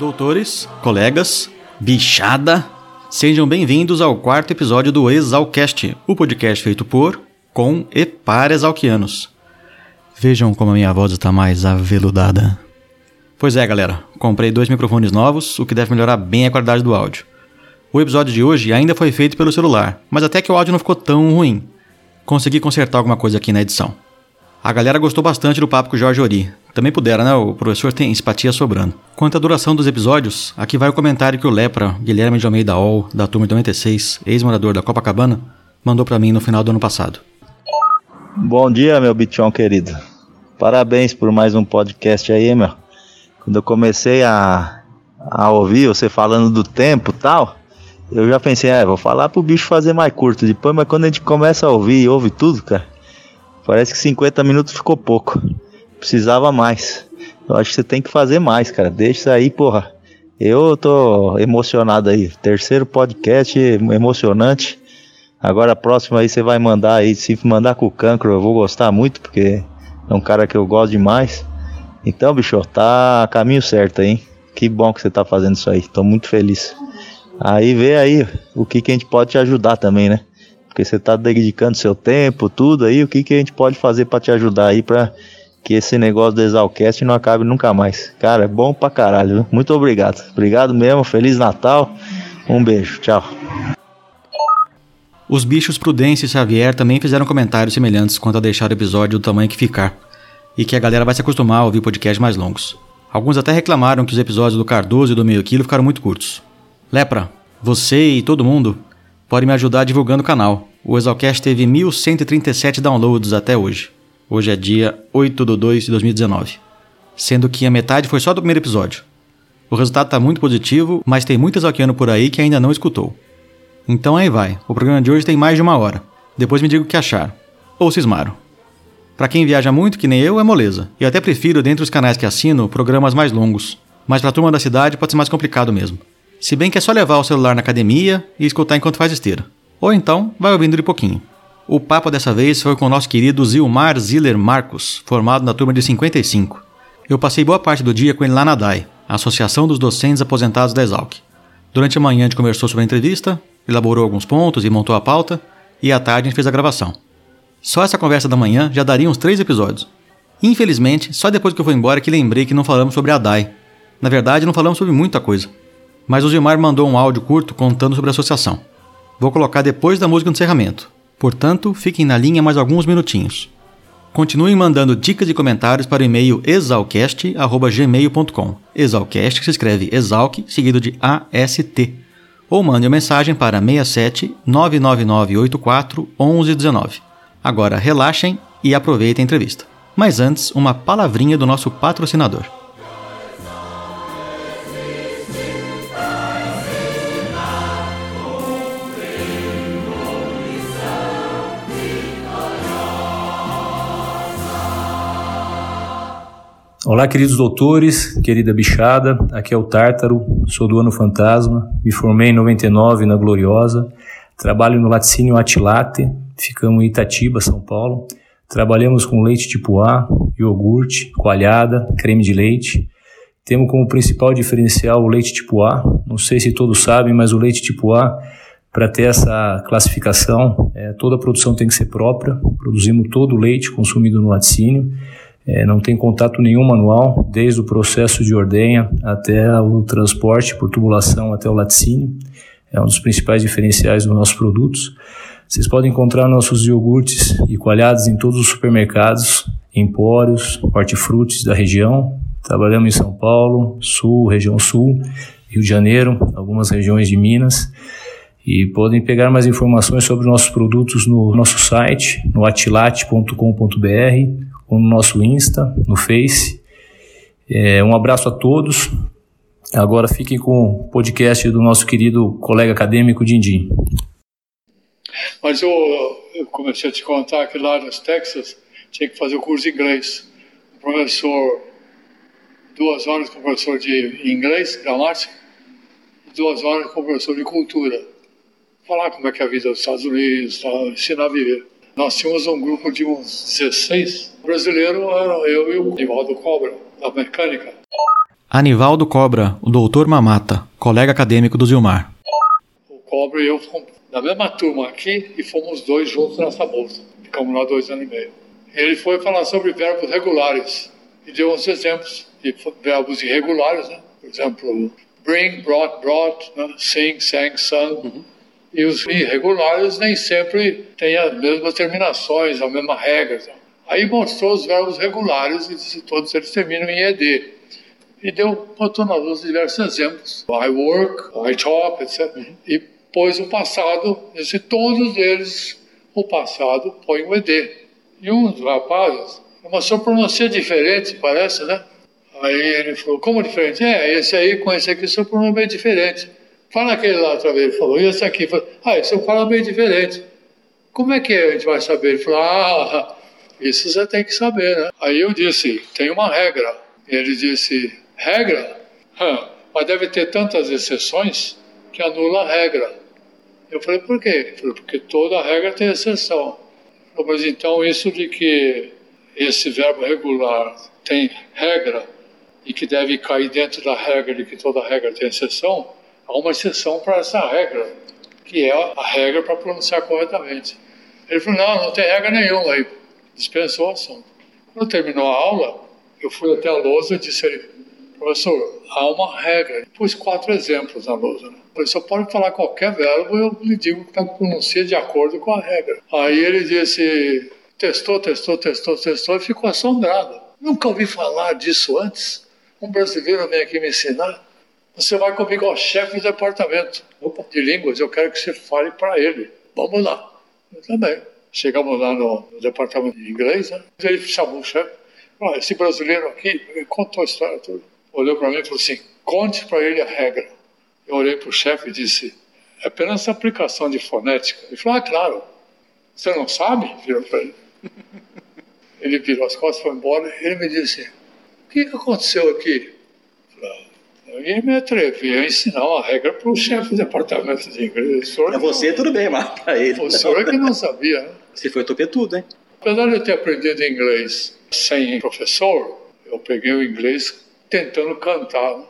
Doutores, colegas, bichada, sejam bem-vindos ao quarto episódio do Exalcast, o podcast feito por, com e para exalquianos. Vejam como a minha voz está mais aveludada. Pois é, galera, comprei dois microfones novos, o que deve melhorar bem a qualidade do áudio. O episódio de hoje ainda foi feito pelo celular, mas até que o áudio não ficou tão ruim. Consegui consertar alguma coisa aqui na edição. A galera gostou bastante do papo com o Jorge Ori, também pudera, né? O professor tem simpatia sobrando. Quanto à duração dos episódios, aqui vai o comentário que o Lepra, Guilherme de Almeida Ol, da turma de 96, ex-morador da Copacabana, mandou para mim no final do ano passado. Bom dia, meu bichão querido. Parabéns por mais um podcast aí, meu. Quando eu comecei a, a ouvir você falando do tempo tal, eu já pensei, é, vou falar pro bicho fazer mais curto depois, mas quando a gente começa a ouvir e ouve tudo, cara, parece que 50 minutos ficou pouco precisava mais. Eu acho que você tem que fazer mais, cara. Deixa isso aí, porra. Eu tô emocionado aí. Terceiro podcast emocionante. Agora a próxima aí você vai mandar aí. Se mandar com o cancro, eu vou gostar muito, porque é um cara que eu gosto demais. Então, bicho, tá caminho certo aí. Que bom que você tá fazendo isso aí. Tô muito feliz. Aí vê aí o que, que a gente pode te ajudar também, né? Porque você tá dedicando seu tempo, tudo aí, o que, que a gente pode fazer para te ajudar aí para que esse negócio do Exalcast não acabe nunca mais. Cara, é bom pra caralho. Viu? Muito obrigado. Obrigado mesmo. Feliz Natal. Um beijo. Tchau. Os bichos Prudência e Xavier também fizeram comentários semelhantes quanto a deixar o episódio do tamanho que ficar. E que a galera vai se acostumar a ouvir podcasts mais longos. Alguns até reclamaram que os episódios do Cardoso e do Meio Quilo ficaram muito curtos. Lepra, você e todo mundo podem me ajudar divulgando o canal. O Exalcast teve 1137 downloads até hoje. Hoje é dia 8 de 2 de 2019. Sendo que a metade foi só do primeiro episódio. O resultado está muito positivo, mas tem muito exalquiano por aí que ainda não escutou. Então aí vai, o programa de hoje tem mais de uma hora. Depois me diga o que acharam. Ou cismaram. Para quem viaja muito, que nem eu, é moleza. Eu até prefiro, dentre os canais que assino, programas mais longos. Mas pra turma da cidade pode ser mais complicado mesmo. Se bem que é só levar o celular na academia e escutar enquanto faz esteira. Ou então, vai ouvindo de pouquinho. O papo dessa vez foi com o nosso querido Zilmar Ziller Marcos, formado na turma de 55. Eu passei boa parte do dia com ele lá na DAI, a Associação dos Docentes Aposentados da Exalc. Durante a manhã a gente conversou sobre a entrevista, elaborou alguns pontos e montou a pauta, e à tarde a gente fez a gravação. Só essa conversa da manhã já daria uns três episódios. Infelizmente, só depois que eu fui embora que lembrei que não falamos sobre a DAI. Na verdade, não falamos sobre muita coisa. Mas o Zilmar mandou um áudio curto contando sobre a associação. Vou colocar depois da música do encerramento. Portanto, fiquem na linha mais alguns minutinhos. Continuem mandando dicas e comentários para o e-mail exalcast.gmail.com. Exalcast se escreve exalc, seguido de AST. Ou mande uma mensagem para 67 99984 1119. Agora relaxem e aproveitem a entrevista. Mas antes, uma palavrinha do nosso patrocinador. Olá, queridos doutores, querida bichada, aqui é o Tártaro, sou do Ano Fantasma, me formei em 99 na Gloriosa, trabalho no laticínio Atilate, ficamos em Itatiba, São Paulo. Trabalhamos com leite tipo A, iogurte, coalhada, creme de leite. Temos como principal diferencial o leite tipo A. Não sei se todos sabem, mas o leite tipo A, para ter essa classificação, é, toda a produção tem que ser própria. Produzimos todo o leite consumido no laticínio é, não tem contato nenhum manual, desde o processo de ordenha até o transporte por tubulação até o laticínio. É um dos principais diferenciais dos nossos produtos. Vocês podem encontrar nossos iogurtes e coalhados em todos os supermercados, empórios, hortifrutis da região. Trabalhamos em São Paulo, Sul, região Sul, Rio de Janeiro, algumas regiões de Minas. E podem pegar mais informações sobre nossos produtos no nosso site, no atilate.com.br no nosso Insta, no Face. É, um abraço a todos. Agora fiquem com o podcast do nosso querido colega acadêmico Dindim. Mas eu, eu, comecei a te contar que lá nos Texas tinha que fazer o curso de inglês. O professor, duas horas com o professor de inglês, gramática, e duas horas com o professor de cultura. Falar como é que é a vida dos Estados Unidos, ensinar a viver. Nós tínhamos um grupo de uns 16. O brasileiro era eu e o Divaldo Cobra, da mecânica. Anivaldo Cobra, o doutor Mamata, colega acadêmico do Zilmar. O Cobra e eu fomos na mesma turma aqui e fomos dois juntos nessa bolsa. Ficamos lá dois anos e meio. Ele foi falar sobre verbos regulares e deu uns exemplos de verbos irregulares, né? Por exemplo, bring, brought, brought, né? sing, sang, sung. Uhum. E os irregulares nem sempre têm as mesmas terminações, as mesmas regras. Aí mostrou os verbos regulares e disse, todos eles terminam em ED. E deu, botou nas duas diversos exemplos. I work, I talk, etc. E pôs o passado, disse todos eles, o passado põe o ED. E um dos rapazes, uma só diferente, parece, né? Aí ele falou, como diferente? É, esse aí com esse aqui seu pronome é diferente. Fala aquele lá outra vez, ele falou, e esse aqui? Falou, ah, esse eu falo bem diferente. Como é que a gente vai saber? Ele falou, ah, isso você tem que saber, né? Aí eu disse, tem uma regra. Ele disse, regra? Hum, mas deve ter tantas exceções que anula a regra. Eu falei, por quê? Ele falou, porque toda regra tem exceção. Mas então isso de que esse verbo regular tem regra e que deve cair dentro da regra de que toda regra tem exceção, há uma exceção para essa regra, que é a regra para pronunciar corretamente. Ele falou, não, não tem regra nenhuma aí dispensou o assunto. Quando terminou a aula, eu fui até a lousa e disse a ele, professor, há uma regra. Pus quatro exemplos na lousa. Né? O senhor pode falar qualquer verbo eu lhe digo que pronuncia de acordo com a regra. Aí ele disse, testou, testou, testou, testou e ficou assombrado. Nunca ouvi falar disso antes. Um brasileiro vem aqui me ensinar. Você vai comigo ao chefe do departamento de línguas, eu quero que você fale para ele. Vamos lá. Eu também. Chegamos lá no, no departamento de inglês, né? ele chamou o chefe. Ah, esse brasileiro aqui contou a história toda. Olhou para mim e falou assim: conte para ele a regra. Eu olhei para o chefe e disse: é apenas aplicação de fonética. Ele falou: ah, claro. Você não sabe? Virou para ele. Ele virou as costas, foi embora. Ele me disse: o que aconteceu aqui? Eu me atrevi a ensinar uma regra para o chefe do departamento de inglês. Para você, tudo bem, mas para ele. O senhor é que não sabia, né? Você foi tudo, hein? Apesar de eu ter aprendido inglês sem professor, eu peguei o inglês tentando cantar. Né?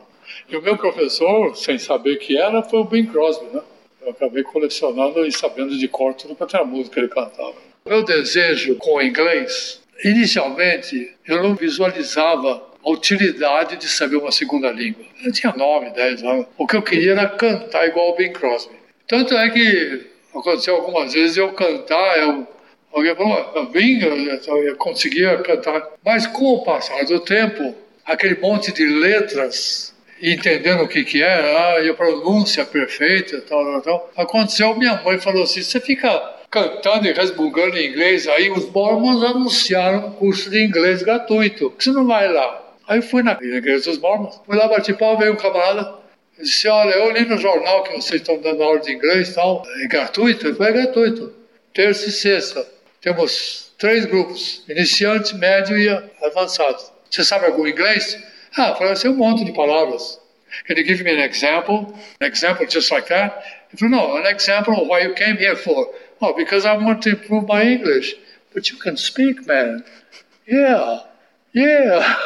E o meu professor, sem saber que era, foi o Bing Crosby, né? Eu acabei colecionando e sabendo de cor tudo quanto era música que ele cantava. Meu desejo com o inglês, inicialmente, eu não visualizava a utilidade de saber uma segunda língua. Eu tinha 9, 10 anos. O que eu queria era cantar igual o Bing Crosby. Tanto é que aconteceu algumas vezes eu cantar, eu, alguém falou, Bing, eu, eu conseguia cantar. Mas com o passar do tempo, aquele monte de letras, entendendo o que que era, ah, e a pronúncia perfeita, tal, tal, tal. Aconteceu, minha mãe falou assim, você fica cantando e resmungando em inglês, aí os mormons anunciaram um curso de inglês gratuito. Você não vai lá? Aí eu fui na igreja dos mormons, fui lá, bati pau, veio um camarada, disse, olha, eu li no jornal que vocês estão dando aula de inglês e tal, é gratuito? Ele falou, é gratuito, terça e sexta, temos três grupos, iniciante, médio e avançado. Você sabe algum inglês? Ah, falei assim, um monte de palavras. Can you give me an example? An example just like that? He said, no, an example of why you came here for. Oh, because I want to improve my English. But you can speak, man. Yeah. Yeah.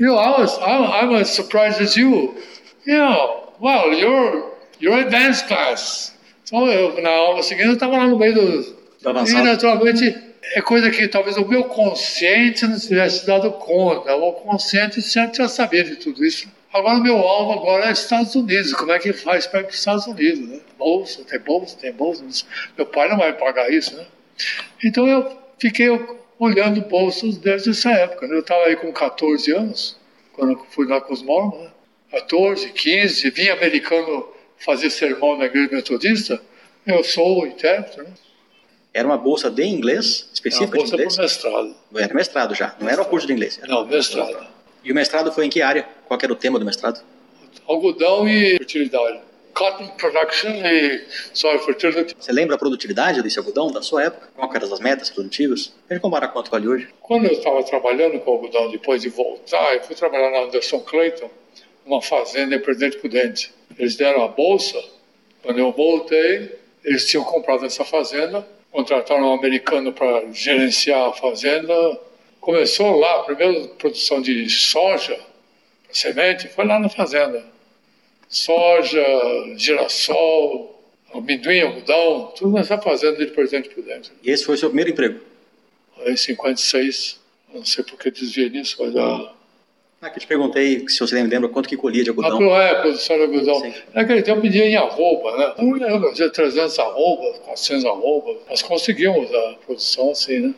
You know, I was, I'm, as surprised as you. Yeah. Well, you're, you're advanced class. Então, eu, na aula seguinte, eu estava lá no meio do... E, naturalmente, é coisa que talvez o meu consciente não tivesse dado conta. O consciente sempre já sabia de tudo isso. Agora, o meu alvo agora é Estados Unidos. Como é que faz para ir para os Estados Unidos? Né? Bolsa, tem bolsa, tem bolsa. Meu pai não vai pagar isso, né? Então, eu fiquei olhando bolsos desde essa época. Né? Eu estava aí com 14 anos, quando fui lá com os mormons, né? 14, 15, vim americano fazer sermão na igreja metodista, eu sou o intérprete. Né? Era uma bolsa de inglês, específica de inglês? Era mestrado. Era mestrado já, não era um curso de inglês? Era não, mestrado. E o mestrado foi em que área? Qual era o tema do mestrado? Algodão e fertilidade cotton production e soil fertility. Você lembra a produtividade desse algodão da sua época? Qual eram as metas produtivas? A gente comparar quanto vale hoje. Quando eu estava trabalhando com algodão, depois de voltar, eu fui trabalhar na Anderson Clayton, numa fazenda em Presidente Prudente. Eles deram a bolsa. Quando eu voltei, eles tinham comprado essa fazenda, contrataram um americano para gerenciar a fazenda. Começou lá, primeiro produção de soja, semente, foi lá na fazenda. Soja, girassol, amendoim, algodão, tudo nessa fazenda de presente por dentro. E esse foi o seu primeiro emprego? Em 56, não sei por que desviei nisso, mas já... Ah, que eu te perguntei se você lembra quanto que colhia de algodão. Não é produção de algodão. Sim. Naquele tempo pedia em arroba, né? Não lembro, fazia 300 arrobas, 400 arrobas. Nós conseguimos a produção assim, né?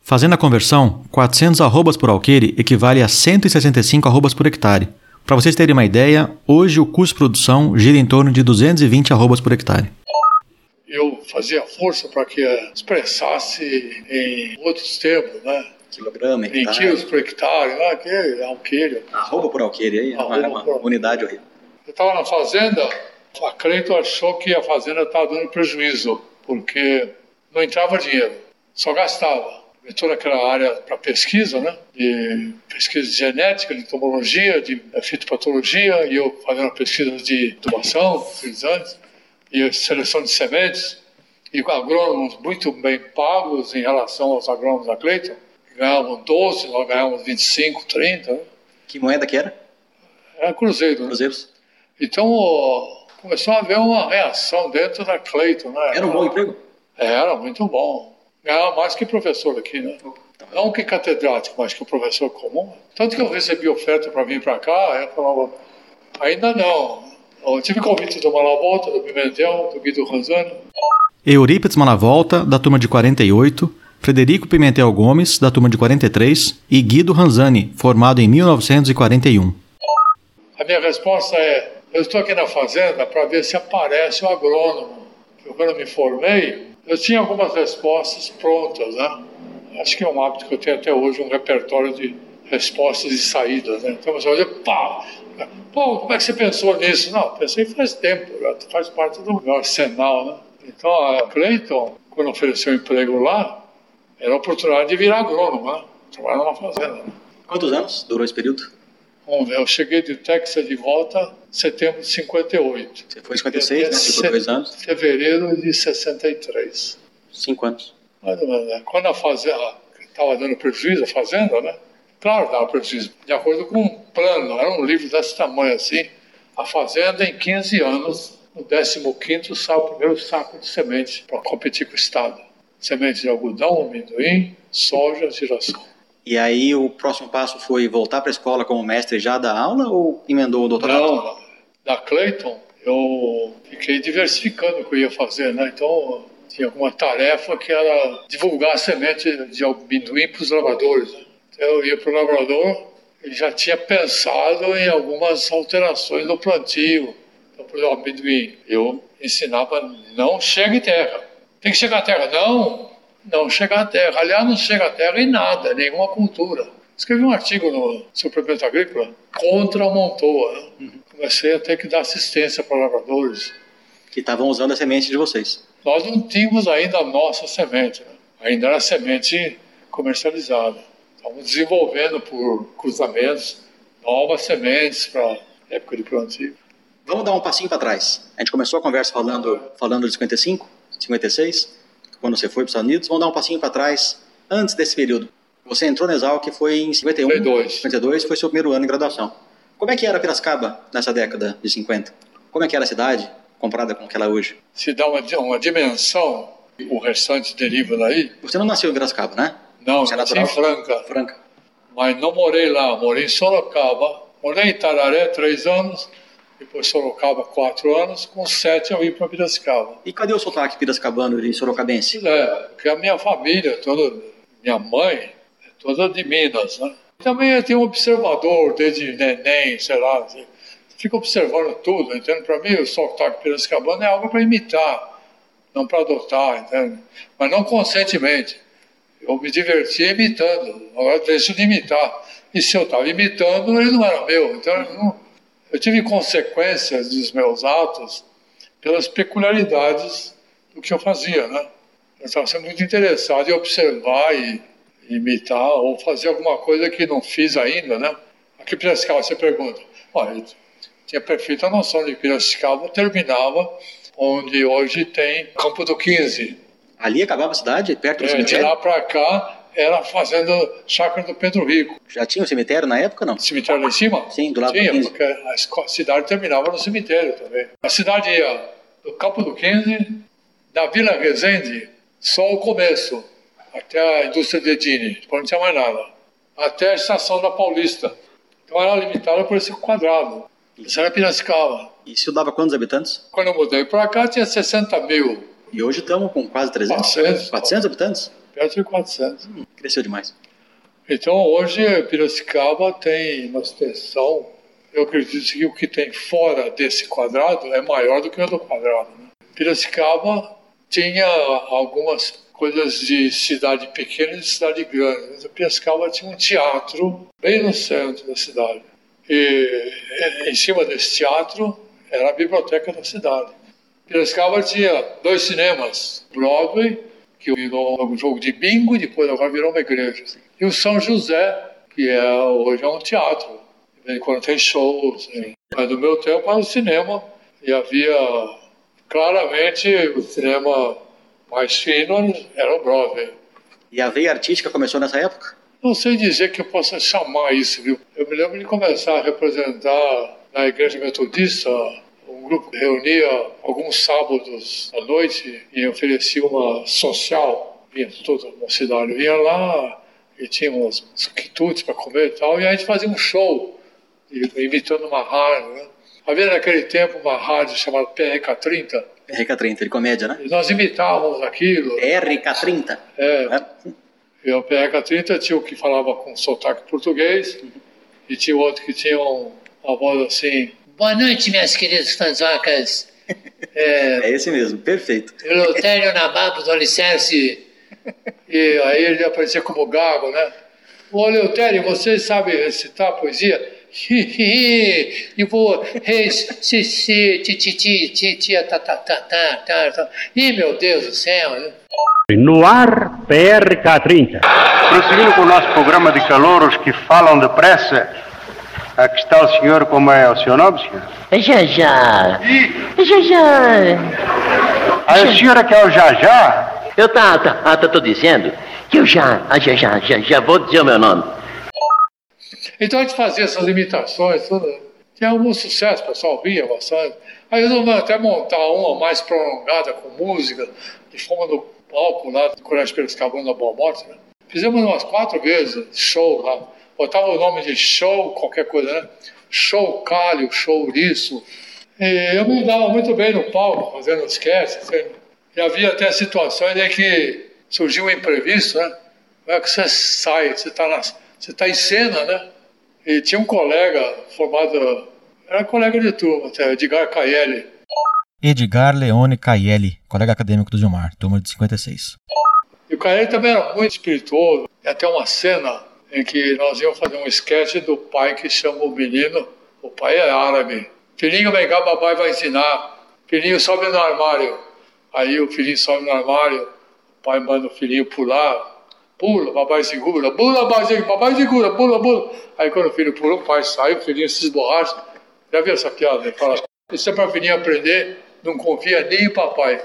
Fazendo a conversão, 400 arrobas por alqueire equivale a 165 arrobas por hectare. Para vocês terem uma ideia, hoje o custo de produção gira em torno de 220 arrobas por hectare. Eu fazia força para que expressasse em outros termos, né? Quilograma, Em hectare. quilos por hectare, né? Que é alqueire. Arroba por alqueire aí, é uma, Arroba é uma por- unidade horrível. Eu estava na fazenda, a Cleiton achou que a fazenda estava dando prejuízo, porque não entrava dinheiro, só gastava. Eu toda aquela área para pesquisa, né? De pesquisa de genética, de entomologia, de fitopatologia, e eu fazendo pesquisa de tubação, fertilizantes, e seleção de sementes, e com agrônomos muito bem pagos em relação aos agrônomos da Cleiton, ganhavam 12, nós ganhávamos 25, 30, né? Que moeda que era? Era cruzeiro, né? Cruzeiros? Então ó, começou a haver uma reação dentro da Cleiton, né? Era um bom emprego? Era muito bom. Ganhava mais que professor aqui, né? Não que catedrático, mas que professor comum. Tanto que eu recebi oferta para vir para cá, eu falava, ainda não. Eu tive convite do Malavolta, do Pimentel, do Guido Ranzani. Eurípides Malavolta, da turma de 48, Frederico Pimentel Gomes, da turma de 43 e Guido Ranzani, formado em 1941. A minha resposta é: eu estou aqui na fazenda para ver se aparece o agrônomo. Eu, quando me formei, eu tinha algumas respostas prontas, né? Acho que é um hábito que eu tenho até hoje, um repertório de respostas e saídas, né? Então você vai dizer, pá, pô, como é que você pensou nisso? Não, pensei faz tempo, faz parte do meu arsenal, né? Então a Clayton, quando ofereceu emprego lá, era a oportunidade de virar agrônomo, né? Trabalhar numa fazenda, né? Quantos anos durou esse período? Eu cheguei de Texas de volta em setembro de 58. Você foi em 56, né? Ficou dois anos. Fevereiro de 63. Cinco anos. Mais ou menos, né? Quando a fazenda estava dando prejuízo, a fazenda, né? Claro, dava prejuízo. De acordo com um plano, era um livro desse tamanho assim. A fazenda, em 15 anos, no 15 sai o primeiro saco de semente para competir com o Estado. Semente de algodão, amendoim, soja, girassol. E aí o próximo passo foi voltar para a escola como mestre já da aula ou emendou o doutorado? Não. Da Clayton, eu fiquei diversificando o que eu ia fazer, né? Então, tinha alguma tarefa que era divulgar a semente de amendoim para os lavradores. Né? Então, eu ia para o lavrador e já tinha pensado em algumas alterações no plantio. Então, por exemplo, amendoim, eu ensinava não chega em terra. Tem que chegar à terra. Não, não chega à terra. Aliás, não chega à terra em nada, nenhuma cultura. Escrevi um artigo no Suplemento Agrícola contra a Montoa. né? Comecei a ter que dar assistência para lavradores. Que estavam usando a semente de vocês. Nós não tínhamos ainda a nossa semente, né? ainda era semente comercializada. Estávamos desenvolvendo por cruzamentos novas sementes para época de plantio. Vamos dar um passinho para trás. A gente começou a conversa falando, falando de 55, 56, quando você foi para os Estados Unidos. Vamos dar um passinho para trás, antes desse período. Você entrou na que foi em 51. 52. 52 foi seu primeiro ano de graduação. Como é que era Piracicaba nessa década de 50? Como é que era a cidade comparada com aquela hoje? Se dá uma, uma dimensão, o restante deriva daí. Você não nasceu em Piracicaba, né? Não, Você é nasci em? Franca. Franca. Mas não morei lá, morei em Sorocaba. Morei em Tararé três anos, depois Sorocaba quatro anos, com sete eu vim para Piracicaba. E cadê o sotaque piracicabano e sorocabense? Pois é, porque a minha família, toda, minha mãe, é toda de Minas, né? Também eu tenho um observador desde neném, sei lá, fica observando tudo, entende? Para mim, o sotaque piracicabano é algo para imitar, não para adotar, entende? Mas não conscientemente. Eu me divertia imitando, agora deixo de imitar. E se eu estava imitando, ele não era meu. Então, eu, não- eu tive consequências dos meus atos pelas peculiaridades do que eu fazia, né? Eu estava sempre muito interessado em observar e imitar ou fazer alguma coisa que não fiz ainda, né? Aqui em Piracicaba, você pergunta. Olha, eu tinha perfeita noção de Piracicaba terminava onde hoje tem Campo do 15. Ali acabava a cidade, perto do É, de cemitério? lá para cá era a fazenda chácara do Pedro Rico. Já tinha o cemitério na época, não? Cemitério lá em cima? Sim, do lado Tinha, do 15. porque a cidade terminava no cemitério também. A cidade ia do Campo do 15, da Vila Resende, só o começo, até a indústria de Edine, depois não tinha mais nada, até a estação da Paulista. Então era limitada por esse quadrado. Isso era Piracicaba. Isso dava quantos habitantes? Quando eu mudei para cá, tinha 60 mil, E hoje estamos com quase 300? 400. 400 habitantes? Perto de 400. Hum, cresceu demais. Então hoje Piracicaba tem uma extensão, eu acredito que o que tem fora desse quadrado é maior do que o do quadrado. Né? Piracicaba tinha algumas coisas de cidade pequena e de cidade grande. Mas Piracicaba tinha um teatro bem no centro da cidade. E e- em cima desse teatro era a biblioteca da cidade. Piracicaba tinha dois cinemas, Broadway, que virou um jogo de bingo e depois agora virou uma igreja. E o São José, que é, hoje é um teatro. Em quando tem shows. né? Mas no meu tempo era o cinema e havia claramente o cinema mais fino era o Broadway. E a veia artística começou nessa época? Não sei dizer que eu possa chamar isso, viu? Eu me lembro de começar a representar na igreja metodista. Um grupo reunia alguns sábados à noite e oferecia uma social. Vinha toda uma cidade, vinha lá e tinha umas uns quitutes para comer e tal. E a gente fazia um show, imitando uma rádio. Né? Havia naquele tempo uma rádio chamada PRK30. RK30, de comédia, né? E nós imitávamos aquilo. RK30. É, né? e o PRK30 tinha o que falava com sotaque português e tinha outro que tinha um- uma voz assim. Boa noite, minhas queridas fanzocas. É, É esse mesmo, perfeito. Eleutério Nabapo, do Alicerce. E aí ele aparecia como gago, né? Ô, Eleutério, você sabe recitar poesia? e vou. Ih, meu Deus do céu. né? No ar, PRK30. Prosseguindo com o nosso programa de calouros que falam depressa, aqui está o senhor, como é o seu nome, senhor? Já já. Já já. Ah, a senhora que é o Jajá? Eu tá, tá, ah, tá, tô dizendo que eu já, ah, já, já, já, já vou dizer o meu nome. Então a gente fazia essas imitações, tudo. Tinha algum sucesso, o pessoal via bastante. Aí resolvemos até montar uma mais prolongada com música, e fomos no palco lá do Colégio Piracicabana da Boa Morte. Né? Fizemos umas quatro vezes show lá. Botava o nome de show, qualquer coisa, né? Show Calho, show isso. E eu me dava muito bem no palco, fazendo sketch. Assim. E havia até situações em que surgiu um imprevisto, né? Como é que você sai? Você está tá em cena, né? E tinha um colega formado, era colega de turma, até, Edgar Caielli. Edgar Leone Caielli, colega acadêmico do Gilmar, turma de 56. E o Caielli também era muito espirituoso. E até uma cena em que nós íamos fazer um esquete do pai que chama o menino, o pai é árabe. Filhinho, vem cá, papai vai ensinar. Filhinho, sobe no armário. Aí o filhinho sobe no armário, o pai manda o filhinho pular. Pula, papai segura, pula, papai segura, pula, pula. Aí quando o filho pula, o pai sai, o filhinho se esborracha. Já viu essa piada? Ele fala, isso é para o filhinho aprender, não confia nem em papai.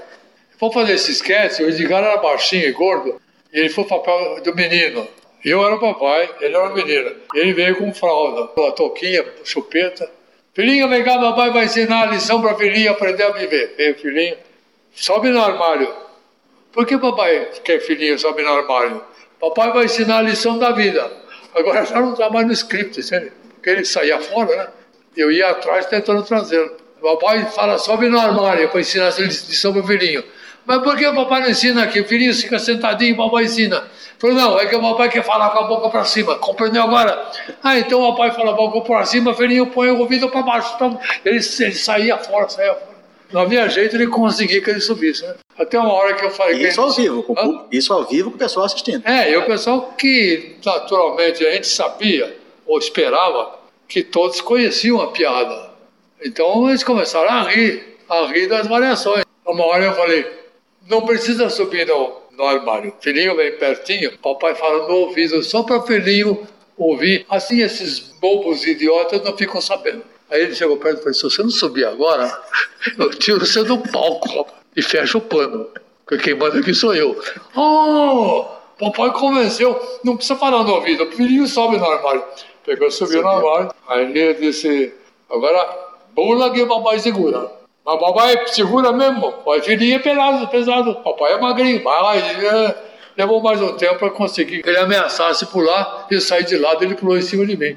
Vamos fazer esse sketch, o Edgar era baixinho e gordo, e ele foi o papel do menino. Eu era o papai, ele era o menino. Ele veio com fralda, com a touquinha, chupeta. Filhinho, vem cá, papai vai ensinar a lição para filhinho aprender a viver. O filhinho, sobe no armário. Por que papai quer filhinho sobe no armário? Papai vai ensinar a lição da vida. Agora já não está mais no script? Porque ele saía fora, né? Eu ia atrás tentando trazê-lo. Papai fala, sobe no armário para ensinar essa lição para o filhinho. Mas por que o papai não ensina aqui? O filhinho fica sentadinho e o papai ensina. Falou, não, é que o papai quer falar com a boca para cima. Compreendeu agora? Ah, então o papai fala boca para cima, o filhinho põe o ouvido para baixo. Então, ele, ele saía fora, saía fora. Não havia jeito de conseguir que ele subisse. Né? Até uma hora que eu falei... Isso ao vivo, com público- isso ao vivo com o pessoal assistindo. É, e o pessoal que naturalmente a gente sabia ou esperava que todos conheciam a piada. Então eles começaram a rir, a rir das variações. Uma hora eu falei, não precisa subir no, no armário. Filhinho vem pertinho, papai fala no ouvido, só para o filhinho ouvir. Assim esses bobos idiotas não ficam sabendo. Aí ele chegou perto e falou, se você não subir agora, eu tiro você do palco e fecha o pano. Porque quem manda aqui sou eu. Oh! Papai convenceu, não precisa falar no ouvido, o filhinho sobe no armário. Pegou, subiu no armário. Aí ele disse, agora pula que papai segura. Mas papai segura mesmo. O filhinho é pesado, pesado. Papai é magrinho. Vai lá. E, é, levou mais um tempo para conseguir. Ele ameaçasse pular e sair de lado, ele pulou em cima de mim.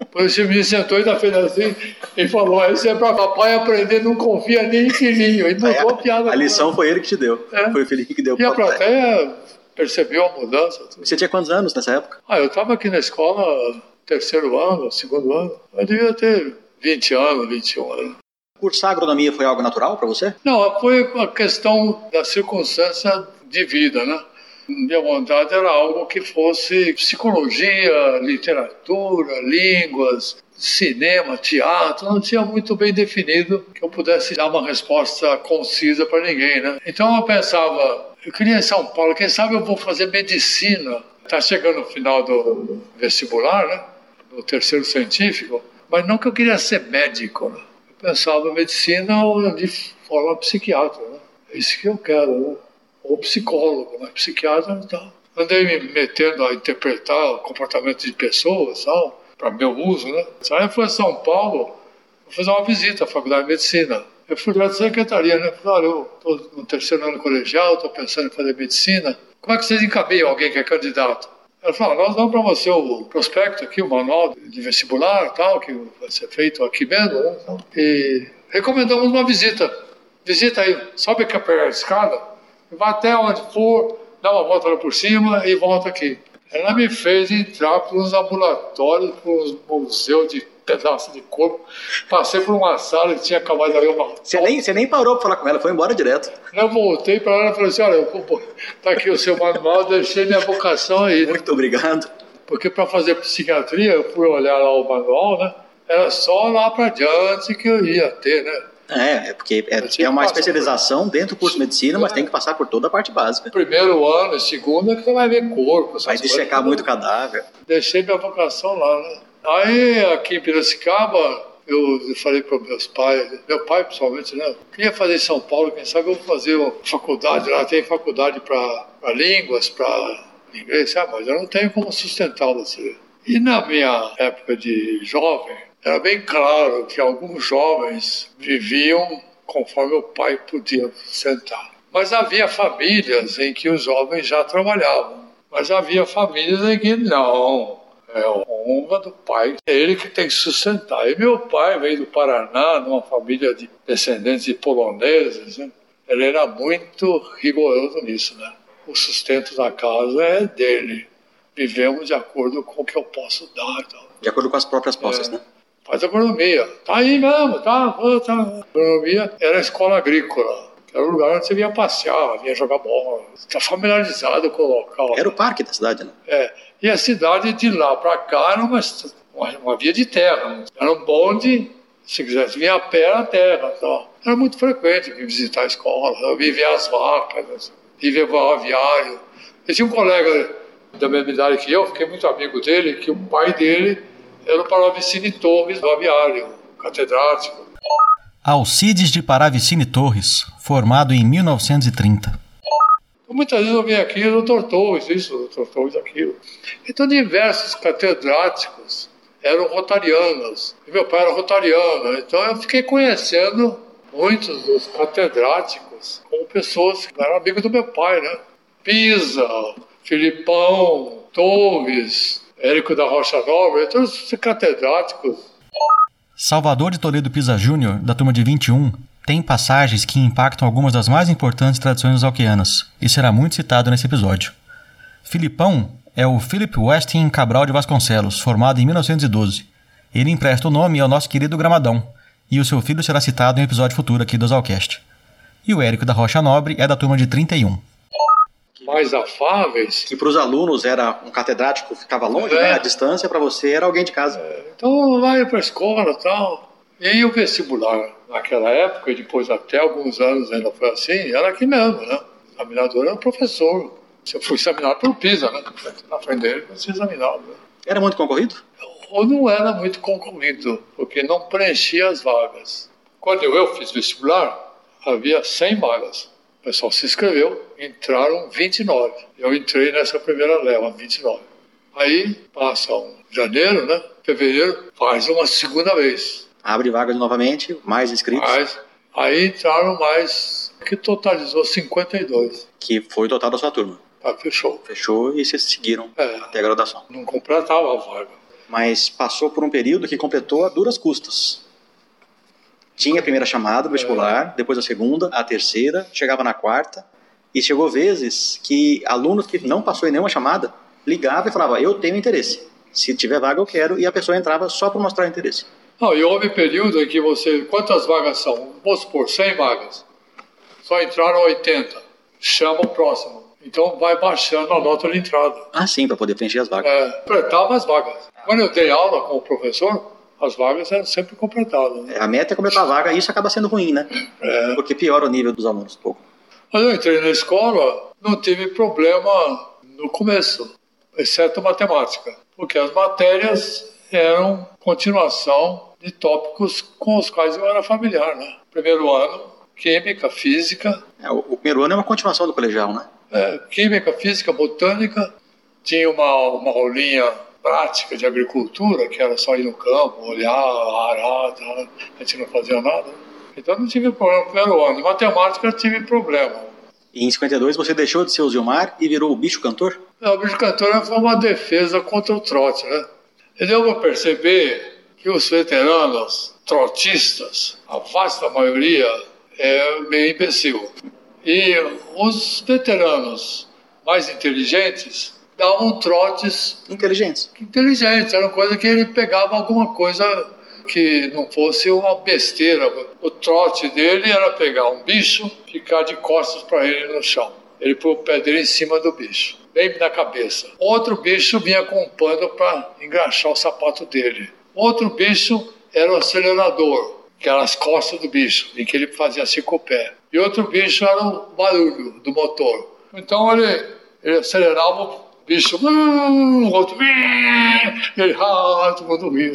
Depois o me sentou e da fez assim e falou: Isso é para papai aprender, não confia nem em filhinho. E mudou a, a piada. A lição foi ele que te deu. É. Foi o filhinho que deu E a plateia percebeu a mudança. Você tinha quantos anos nessa época? Ah, eu estava aqui na escola, terceiro ano, segundo ano. Eu devia ter 20 anos, 21 anos. Cursar agronomia foi algo natural para você? Não, foi uma questão da circunstância de vida, né? Minha vontade era algo que fosse psicologia, literatura, línguas, cinema, teatro, não tinha muito bem definido que eu pudesse dar uma resposta concisa para ninguém, né? Então eu pensava, eu queria em São Paulo, quem sabe eu vou fazer medicina. Está chegando o final do vestibular, né? No terceiro científico, mas não que eu queria ser médico, né? Pensava medicina de forma psiquiatra, né? É isso que eu quero, né? ou psicólogo, mas psiquiatra então. Andei me metendo a interpretar o comportamento de pessoas, tal, para meu uso, né? Aí eu fui a São Paulo, vou fazer uma visita à Faculdade de Medicina. Eu fui lá da secretaria, né? Falei, olha, eu estou no terceiro ano colegial, estou pensando em fazer medicina. Como é que vocês encaminham alguém que é candidato? Ela falou, nós damos para você o prospecto aqui, o manual de vestibular tal, que vai ser feito aqui mesmo, né? E recomendamos uma visita. Visita aí, sobe aqui a escada, vai até onde for, dá uma volta lá por cima e volta aqui. Ela me fez entrar para uns ambulatórios, para uns museus de pedaço de corpo. Passei por uma sala que tinha acabado de uma. Você nem, você nem parou para falar com ela, foi embora direto. Eu voltei para ela e falei assim: olha, tá aqui o seu manual, deixei minha vocação aí. Muito obrigado. Porque para fazer psiquiatria, eu fui olhar lá o manual, né? Era só lá para diante que eu ia ter, né? É, é porque é, é uma especialização por... dentro do curso de medicina, mas tem que passar por toda a parte básica. Primeiro ano, segundo é que você vai ver corpo. Vai dissecar muito cadáver. Deixei minha vocação lá, né? Aí aqui em Piracicaba, eu falei para meus pais, meu pai principalmente, né? Queria fazer em São Paulo, quem sabe eu vou fazer uma faculdade lá, tem faculdade para línguas, para inglês, ah, mas eu não tenho como sustentar você. E na minha época de jovem, era bem claro que alguns jovens viviam conforme o pai podia sentar. Mas havia famílias em que os jovens já trabalhavam. Mas havia famílias em que não. É a honra do pai, é ele que tem que sustentar. E meu pai veio do Paraná, numa família de descendentes de poloneses. Né? Ele era muito rigoroso nisso, né? O sustento da casa é dele. Vivemos de acordo com o que eu posso dar. Então. De acordo com as próprias posses, é. né? faz agronomia. Tá aí mesmo, tá, tá. Agronomia era a escola agrícola. Era o lugar onde você vinha passear, vinha jogar bola. Está familiarizado com o local. Era o parque da cidade, né? É. E a cidade de lá para cá era uma, uma, via de terra. Era um bonde, se quisesse vir a pé, era terra. Era muito frequente vir visitar a escola, viver as vacas, viver o aviário. Eu tinha um colega da mesma idade que eu, fiquei muito amigo dele, que o pai dele era o Paravicini Torres do aviário, catedrático. Alcides de Paravicini Torres, formado em 1930. Então, muitas vezes eu venho aqui, o doutor Torres, isso, o doutor Torres, aquilo. Então, diversos catedráticos eram rotarianos. E meu pai era rotariano, então eu fiquei conhecendo muitos dos catedráticos como pessoas que eram amigos do meu pai, né? Pisa, Filipão, Torres, Érico da Rocha Nova, todos os catedráticos. Salvador de Toledo Pisa Júnior, da turma de 21, tem passagens que impactam algumas das mais importantes tradições alqueanas, e será muito citado nesse episódio. Filipão é o Philip Westin Cabral de Vasconcelos, formado em 1912. Ele empresta o nome ao nosso querido Gramadão, e o seu filho será citado em um episódio futuro aqui do Zalcast. E o Érico da Rocha Nobre é da turma de 31 mais afáveis. Que para os alunos era um catedrático ficava longe, é. né? A distância para você era alguém de casa. É. Então vai para a escola e tal. E aí o vestibular, naquela época, e depois até alguns anos ainda foi assim, era aqui mesmo, né? O examinador era o professor. Eu fui examinado pelo PISA, né? Na frente dele, você examinado. Né? Era muito concorrido? Ou não era muito concorrido, porque não preenchia as vagas. Quando eu fiz vestibular, havia 100 vagas pessoal se inscreveu, entraram 29. Eu entrei nessa primeira leva, 29. Aí passa um janeiro, né? Fevereiro, faz uma segunda vez. Abre vagas novamente, mais inscritos. Mas, aí entraram mais, que totalizou 52. Que foi o total da sua turma. Tá, fechou. Fechou e vocês seguiram É. até a graduação. Não completava a vaga. Mas passou por um período que completou a duras custas. Tinha a primeira chamada do vestibular, depois a segunda, a terceira, chegava na quarta. E chegou vezes que alunos que não passou em nenhuma chamada ligava e falava: Eu tenho interesse. Se tiver vaga, eu quero. E a pessoa entrava só para mostrar interesse. Não, e houve período em que você. Quantas vagas são? Vamos supor, 100 vagas. Só entraram 80. Chama o próximo. Então vai baixando a nota de entrada. Ah, sim, para poder preencher as vagas. É, completava as vagas. Quando eu dei aula com o professor, as vagas eram sempre completadas. Né? A meta é completar a vaga e isso acaba sendo ruim, né? É. Porque piora o nível dos alunos um pouco. Mas eu entrei na escola, não tive problema no começo, exceto matemática, porque as matérias eram continuação de tópicos com os quais eu era familiar, né? Primeiro ano, química, física, É, o, o primeiro ano é uma continuação do colegial, né? é, química, física, botânica, tinha uma, uma aulinha prática de agricultura, que era só ir no campo, olhar, arar, tal, a gente não fazia nada. Então não tive problema no primeiro ano. Em matemática eu tive problema. E em 52 você deixou de ser o Gilmar e virou o bicho cantor? A bicho cantora foi uma defesa contra o trote, né? E deu para perceber que os veteranos trotistas, a vasta maioria, é meio imbecil. E os veteranos mais inteligentes davam trotes Inteligentes. inteligentes, era uma coisa que ele pegava alguma coisa que não fosse uma besteira. O trote dele era pegar um bicho, ficar de costas para ele no chão. Ele pôr o pé dele em cima do bicho, bem na cabeça. Outro bicho vinha com um pano para engraxar o sapato dele. Outro bicho era o acelerador, que era as costas do bicho, em que ele fazia assim com o pé. E outro bicho era o barulho do motor. Então ele, ele acelerava o bicho, o outro, ele, ah, todo mundo ria.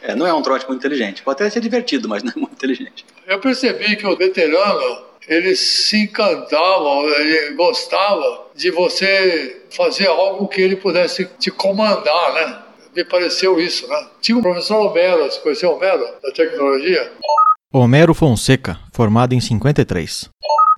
É, não é um trote muito inteligente. Pode até ser divertido, mas não é muito inteligente. Eu percebi que o veterano, ele se encantava, ele gostava de você fazer algo que ele pudesse te comandar, né? Me pareceu isso, né? Tinha um professor Homero, você conheceu o Homero, da tecnologia? Homero Fonseca, formado em 53.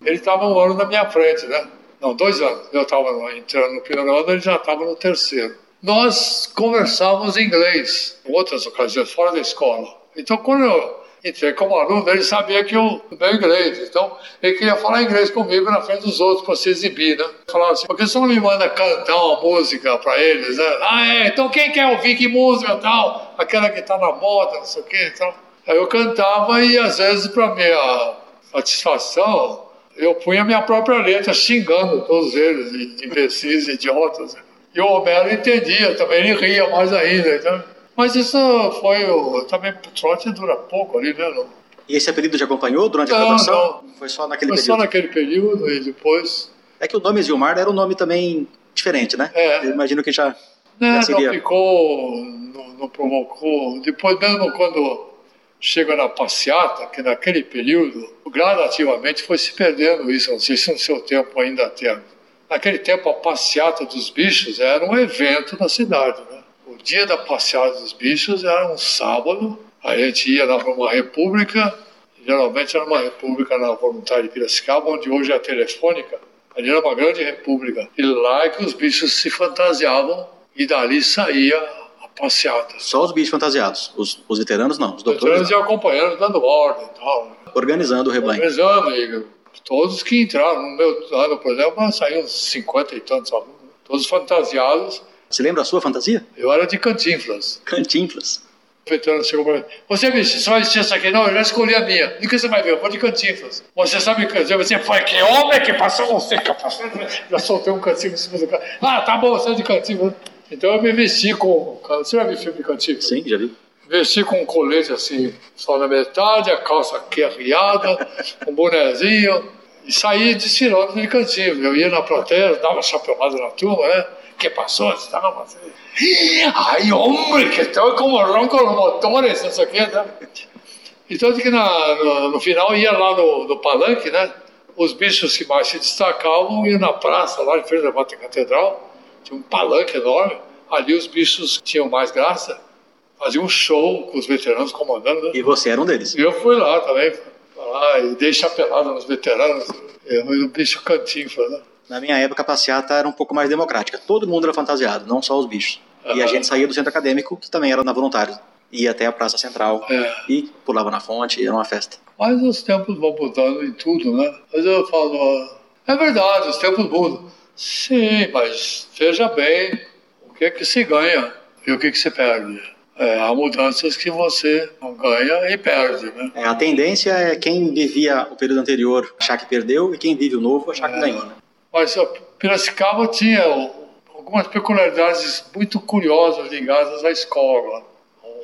Ele estava um ano na minha frente, né? Não, dois anos. Eu estava entrando no primeiro ano, ele já estava no terceiro. Nós conversávamos em inglês, em outras ocasiões, fora da escola. Então, quando eu entrei como aluno, ele sabia que eu, o meu inglês. Então, ele queria falar inglês comigo na frente dos outros para se exibir, né? Falava assim, por que você não me manda cantar uma música para eles, né? Ah, é, então quem quer ouvir que música tal? Aquela que está na moda, não sei o quê e tal. Aí eu cantava e, às vezes, para minha satisfação, eu punha minha própria letra xingando todos eles, de imbecis, idiotas. E o Homero entendia também, ele ria mais ainda. Então. Mas isso foi, o- também o trote dura pouco ali, né? Não, E esse apelido te acompanhou durante a Não, graduação? Foi só naquele foi período? só naquele período e depois... É que o nome Gilmar era um nome também diferente, né? É. Eu imagino que já, Né, já não seria... ficou, não, não provocou. Depois, mesmo quando chega na passeata, que naquele período, gradativamente foi se perdendo isso. Não sei se no seu tempo ainda tem. Naquele tempo, a passeata dos bichos era um evento na cidade. Né? O dia da passeata dos bichos era um sábado, a gente ia lá para uma república, geralmente era uma república na Voluntária de Piracicaba, onde hoje é a Telefônica. Ali era uma grande república. E lá é que os bichos se fantasiavam e dali saía a passeata. Só os bichos fantasiados. Os, os veteranos não, os Os doutores veteranos iam acompanhando, dando ordem e tal. organizando o rebanho. Organizando, e todos que entraram. No meu ano, por exemplo, saíram 50 e tantos alunos. Todos fantasiados. Você lembra a sua fantasia? Eu era de cantinflas. Cantinflas. O veterano chegou para mim. Você, bicho, só vestir essa aqui? Não, eu já escolhi a minha. E que você vai ver? Eu vou de cantinflas. Você sabe cantinflas? Você foi que homem que passou você que passou. Já soltei um cantinflas em cima do cara. Ah, tá bom, você é de cantinflas. Então eu me vesti com. Você já viu filme de cantinflas? Sim, já vi. Vesti com um colete assim, só na metade, a calça aqui arriada, um bonezinho, e saí desfilando de cantinho. Eu ia na plateia, dava chapelada na turma, né? Que passou? Estava assim. Ai, homem, que estou como ronco los motores, isso aqui, né? Então, que na, no, no final ia lá no, no palanque, né? os bichos que mais se destacavam iam na praça, lá em frente da Catedral, tinha um palanque enorme, ali os bichos tinham mais graça, faziam um show com os veteranos comandando. Né? E você era um deles? E eu fui lá também, lá e dei chapelada nos veteranos, eu, um bicho cantinho, né? Na minha época, a passeata era um pouco mais democrática. Todo mundo era fantasiado, não só os bichos. Uhum. E a gente saía do centro acadêmico, que também era na Voluntários. Ia até a Praça Central é. e pulava na fonte, era uma festa. Mas os tempos vão mudando em tudo, né? Mas eu falo, é verdade, os tempos mudam. Sim, mas veja bem o que é que se ganha e o que, é que se perde. É, há mudanças que você ganha e perde, né? É, a tendência é quem vivia o período anterior achar que perdeu e quem vive o novo achar que é. ganhou, né? Mas Piracicaba tinha algumas peculiaridades muito curiosas ligadas à escola,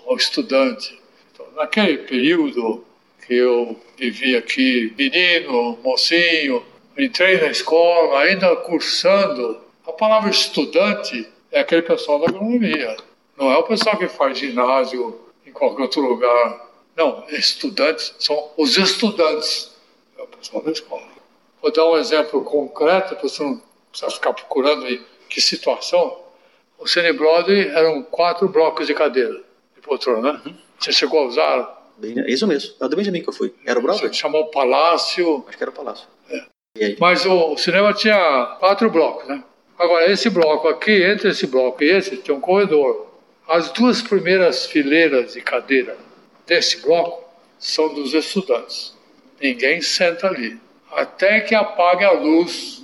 ao, estudante. Então, naquele período que eu vivi aqui, menino, mocinho, entrei na escola, ainda cursando, a palavra estudante é aquele pessoal da agronomia. Não é o pessoal que faz ginásio em qualquer outro lugar. Não, estudantes são os estudantes. É o pessoal da escola. Vou dar um exemplo concreto, para você não precisar ficar procurando aí que situação. O Cine Brother eram quatro blocos de cadeira de poltrona, né? Uhum. Você chegou a usar? É isso mesmo, é o do Benjamin que eu fui. Era o Brother? Chamou Palácio. Acho que era o Palácio. É. Mas o, o, cinema tinha quatro blocos, né? Agora, esse bloco aqui, entre esse bloco e esse, tem um corredor. As duas primeiras fileiras de cadeira desse bloco são dos estudantes. Ninguém senta ali até que apague a luz,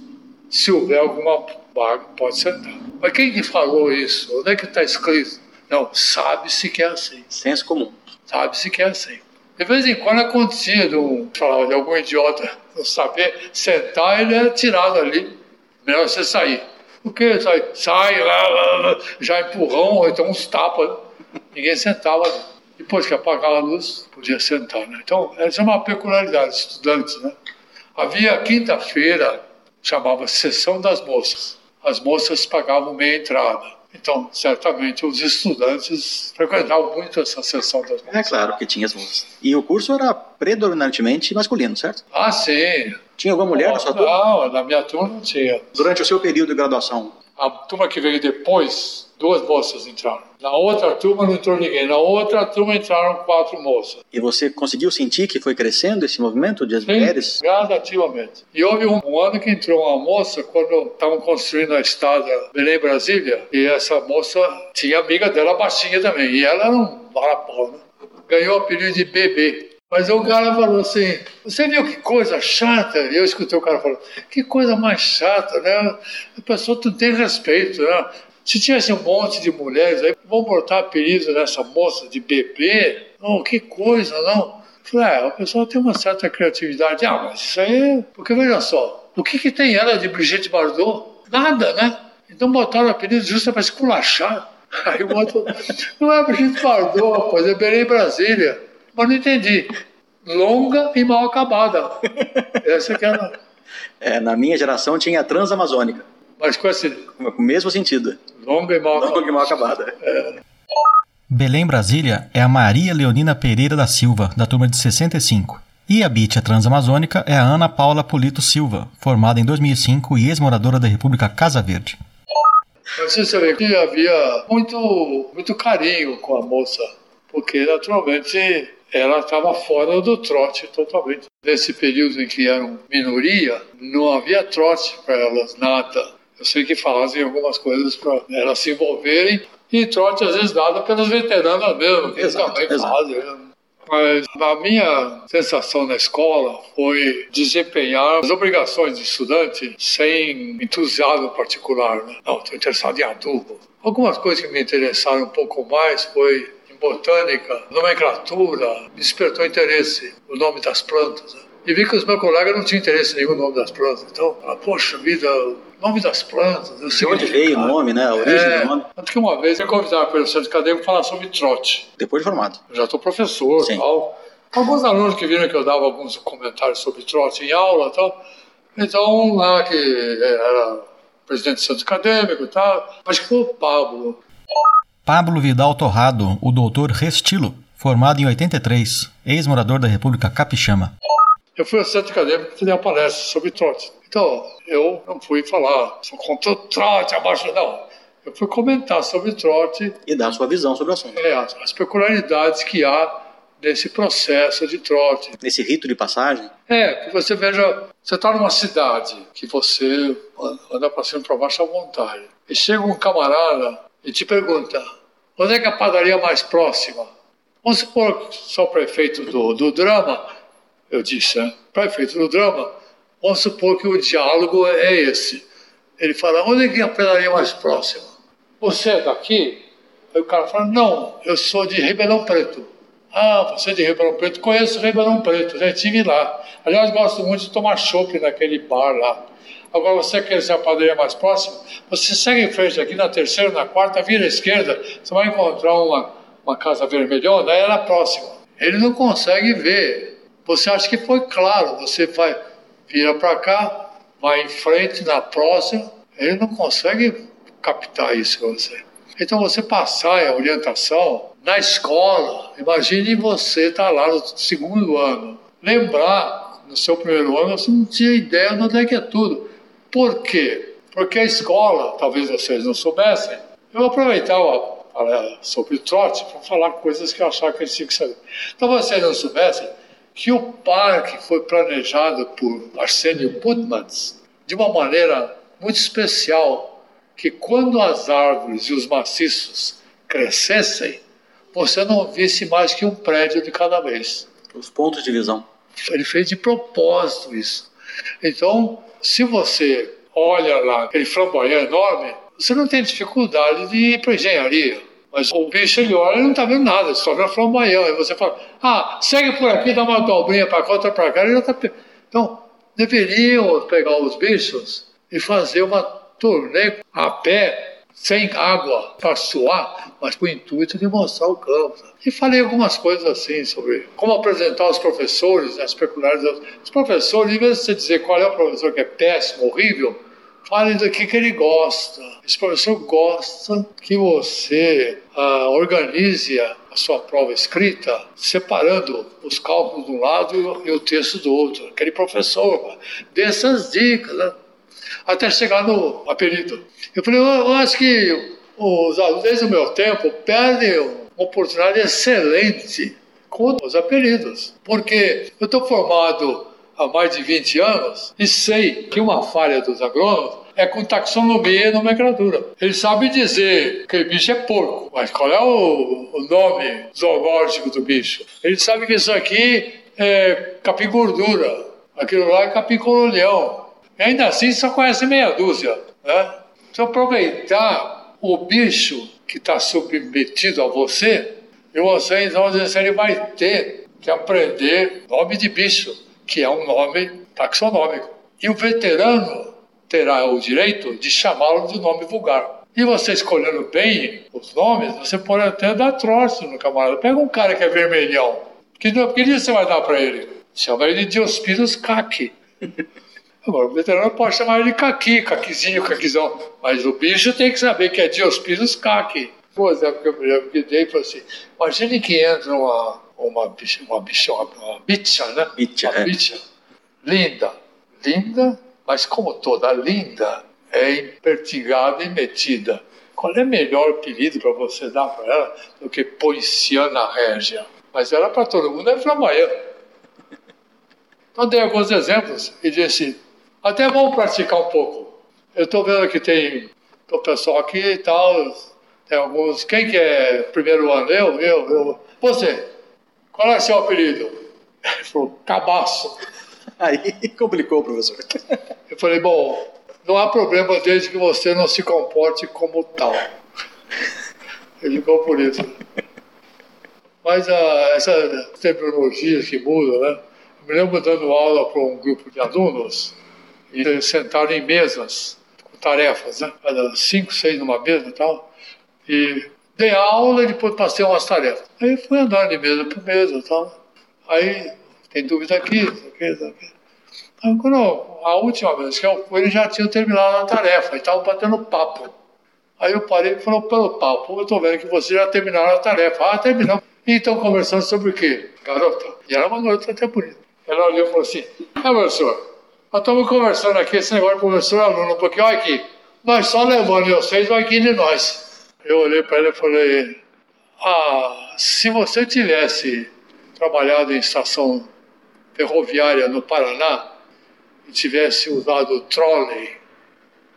se houver alguma vaga, pode sentar. Mas quem que falou isso? Onde é que está escrito? Não, sabe-se que é assim. Senso comum. Sabe-se que é assim. De vez em quando acontecia de, um, de algum idiota não saber sentar, ele é tirado ali. Melhor você sair. O que? Sai, sai lá, lá, já empurrão, ou então uns tapas. Ninguém sentava ali. Depois que apagava a luz, podia sentar. Né? Então, essa é uma peculiaridade, estudantes, né? Havia quinta-feira, chamava Sessão das Moças. As moças pagavam meia entrada. Então, certamente, os estudantes frequentavam muito essa sessão das moças. É claro que tinha as moças. E o curso era predominantemente masculino, certo? Ah, sim. Tinha alguma mulher na sua turma? Não, na minha turma não tinha. Durante o seu período de graduação? A turma que veio depois duas moças entraram. Na outra turma não entrou ninguém. Na outra turma entraram quatro moças. E você conseguiu sentir que foi crescendo esse movimento de as Sim, mulheres? gradativamente. E houve um, um, ano que entrou uma moça quando estavam construindo a estrada Belém-Brasília. E essa moça tinha amiga dela baixinha também. E ela era um varapau, né? Ganhou o apelido de bebê. Mas o cara falou assim: Você viu que coisa chata? Eu escutei o cara falando: Que coisa mais chata, né? A pessoa não tem respeito, né? Se tivesse um monte de mulheres aí, vão botar apelido nessa moça de bebê? Não, que coisa, não. Falei, é, o pessoal tem uma certa criatividade. Ah, mas isso aí. Porque veja só, o que, que tem ela de Brigitte Bardot? Nada, né? Então botaram o apelido justo para esculachar. Aí o outro, não é Brigitte Bardot, pois é Belém Brasília. Mas não entendi. Longa e mal acabada. Essa que era. É, na minha geração tinha a Transamazônica. Mas com esse. Com o mesmo sentido. Longa e mal acabada. Longa e mal acabada. É. Belém Brasília é a Maria Leonina Pereira da Silva, da turma de 65. E a Bitia Transamazônica é a Ana Paula Polito Silva, formada em 2005 e ex-moradora da República Casa Verde. Você sabe que havia muito, muito carinho com a moça, porque naturalmente ela estava fora do trote totalmente. Nesse período em que eram minoria, não havia trote para elas, nada. Eu sei que fazem algumas coisas para elas se envolverem e trote às vezes dado pelos veteranos mesmo, que exato, também exato. fazem. Né? Mas a minha sensação na escola foi desempenhar as obrigações de estudante sem entusiasmo particular. Né? Não, estou interessado em adubo. Algumas coisas que me interessaram um pouco mais foi em botânica, nomenclatura, despertou interesse, o nome das plantas. Né? E vi que os meus colegas não tinham interesse nenhum no nome das plantas. Então, ah, poxa vida, nome das plantas. De onde veio o nome, né? A origem é, do nome. Tanto que uma vez eu convidava pelo centro acadêmico para falar sobre trote. Depois de formado. Eu já estou professor e tal. Alguns alunos que viram que eu dava alguns comentários sobre trote em aula e tal. Então, lá que era presidente do centro acadêmico e tal, acho que foi o Pablo. Pablo Vidal Torrado, o doutor Restilo, formado em 83, ex-morador da República Capixama. Eu fui ao centro acadêmico fazer uma palestra sobre trote. Então, eu não fui falar, sou contra o trote, abaixo, não. Eu fui comentar sobre trote. E dar sua visão sobre o assunto. É, as peculiaridades que há nesse processo de trote. Nesse rito de passagem? É, que você veja, você está numa cidade que você anda para cima e para baixo à vontade. E chega um camarada e te pergunta: onde é que é a padaria mais próxima? Vamos supor que sou prefeito do, do drama, eu disse, né? prefeito do drama, vamos supor que o diálogo é esse. Ele fala, onde é que é a padaria mais próxima? Você é daqui? Aí o cara fala, não, eu sou de Ribeirão Preto. Ah, você é de Ribeirão Preto? Conheço Ribeirão Preto, já estive lá. Aliás, gosto muito de tomar chopp naquele bar lá. Agora, você quer ser a padaria mais próxima? Você segue em frente aqui na terceira, na quarta, vira à esquerda, você vai encontrar uma uma casa vermelhona, era próxima. Ele não consegue ver. Você acha que foi claro, você vai, vira para cá, vai em frente na próxima, ele não consegue captar isso você. Então você passar a orientação na escola, imagine você estar tá lá no segundo ano, lembrar no seu primeiro ano você não tinha ideia de onde é que é tudo. Por quê? Porque a escola, talvez vocês não soubessem, eu aproveitava sobre trote para falar coisas que eu achava que eles tinham que saber. Então vocês não soubessem que o parque foi planejado por Arsenio Putmans de uma maneira muito especial, que quando as árvores e os maciços crescessem, você não visse mais que um prédio de cada vez. Os pontos de visão. Ele fez de propósito isso. Então, se você olha lá aquele flamboyant enorme, você não tem dificuldade de ir para engenharia. Mas o bicho ele olha e não está vendo nada, só vê a flamboyant. Aí você fala, ah, segue por aqui, dá uma dobrinha para cá, outra para cá, ele já está. Então, deveriam pegar os bichos e fazer uma turnê a pé, sem água, para suar, mas com o intuito de mostrar o campo. E falei algumas coisas assim sobre como apresentar os professores, as peculiaridades. Os professores, em vez de você dizer qual é o professor que é péssimo, horrível, Fale do que, que ele gosta. Esse professor gosta que você ah, organize a sua prova escrita, separando os cálculos de um lado e o texto do outro. Aquele professor dê essas dicas, né? até chegar no apelido. Eu falei, eu acho que os alunos, desde o meu tempo, perdem uma oportunidade excelente com os apelidos. Porque eu estou formado há mais de 20 anos e sei que uma falha dos agrônomos é com taxonomia e nomenclatura. Ele sabe dizer que o bicho é porco, mas qual é o, o nome zoológico do bicho? Ele sabe que isso aqui é capim gordura, aquilo lá é capim colonial. E ainda assim só conhece meia dúzia. Né? Então aproveitar o bicho que está submetido a você, e você então ele vai ter que aprender nome de bicho que é um nome taxonômico. E o veterano terá o direito de chamá-lo de nome vulgar. E você escolhendo bem os nomes, você pode até dar troço no camarada. Pega um cara que é vermelhão. Que, que dia você vai dar para ele? Chama ele de Diospirus Caqui. Agora, o veterano pode chamar ele de Caqui, Caquizinho, Caquizão. Mas o bicho tem que saber que é Diospirus Caqui. Por exemplo, que eu me dei e falei assim: imagine que entra uma uma bicha, uma bicha, uma bicha, né? Bicha, uma é. bicha. Linda. Linda, mas como toda linda, é impertigada e metida. Qual é melhor apelido para você dar para ela do que Poinciana Régia? Mas ela para todo mundo é flamboyant. Então dei alguns exemplos e disse, até vamos praticar um pouco. Eu estou vendo que tem o pessoal aqui e tal, tem alguns. Quem que é primeiro ano? Eu, eu, eu. Você. Qual é o seu apelido? Ele falou, cabaço. Aí complicou, professor. Eu falei, bom, não há problema desde que você não se comporte como tal. Ele ficou por isso. Mas ah, essas terminologias que mudam, né? Eu me lembro dando aula para um grupo de alunos e sentaram em mesas com tarefas, né? Cinco, seis numa mesa e tal. E Dei aula e depois passei umas tarefas. Aí fui andando de mesa por mesa tal. Aí, tem dúvida aqui, isso aqui, isso aqui. Aí, quando a última vez que eu fui, eles já tinham terminado a tarefa e estavam batendo papo. Aí eu parei e falou, pelo papo, eu estou vendo que vocês já terminaram a tarefa. Ah, terminamos. E estão conversando sobre o quê? Garota. E era uma garota até bonita. Ela olhou e falou assim: É, professor, nós estamos conversando aqui esse negócio de professor aluno, porque olha aqui, nós só levando vocês, vai aqui de nós. Eu olhei para ele e falei: Ah, se você tivesse trabalhado em estação ferroviária no Paraná e tivesse usado trolley,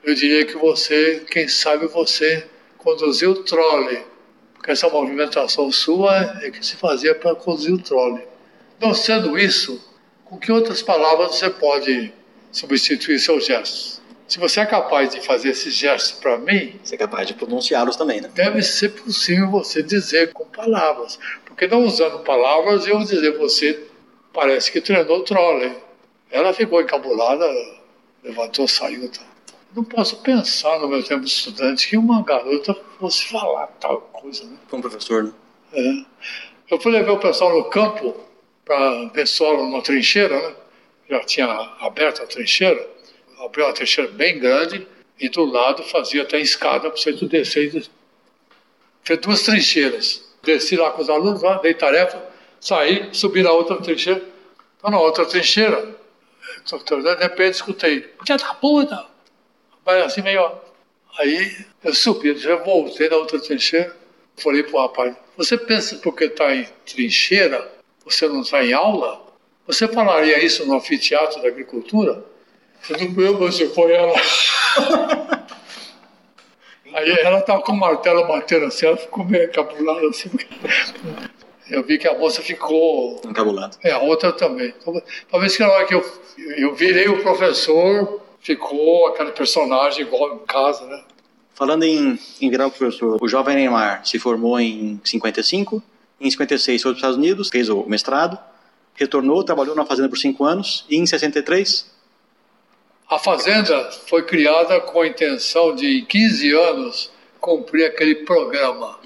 eu diria que você, quem sabe você conduziu o trolley, porque essa movimentação sua é que se fazia para conduzir o trolley. Não sendo isso, com que outras palavras você pode substituir seus gestos? Se você é capaz de fazer esses gestos para mim, Você é capaz de pronunciá-los também, né? deve ser possível você dizer com palavras. Porque não usando palavras, eu vou dizer, você parece que treinou trolley. Ela ficou encabulada, levantou, saiu. Tá. Não posso pensar no meu tempo de estudante que uma garota fosse falar tal coisa. Né? Como professor, né? É. Eu fui levar o pessoal no campo para ver solo numa trincheira, né? Já tinha aberto a trincheira, abriu uma trincheira bem grande e do lado fazia até escada para você descer. e Fez duas trincheiras. Desci lá com os alunos, lá, dei tarefa, saí, subi na outra trincheira. Estou na outra trincheira. De repente escutei, já da puta! Vai assim meio. Aí eu subi, já voltei na outra trincheira. Falei pro rapaz, você pensa porque está em trincheira, você não está em aula? Você falaria isso no anfiteatro da agricultura? Eu não meu, você foi ela. Aí ela estava com o martelo batendo assim, ela ficou meio encabulada assim. Eu vi que a moça ficou. Encabulado. É, a outra também. Talvez- Talvez que na hora que eu, eu virei o professor, ficou aquele personagem igual em casa, né? Falando em, em virar o professor, o jovem Neymar se formou em 55, em 56 foi para os Estados Unidos, fez o mestrado, retornou, trabalhou na fazenda por cinco anos, e em 63, A fazenda foi criada com a intenção de, em 15 anos, cumprir aquele programa.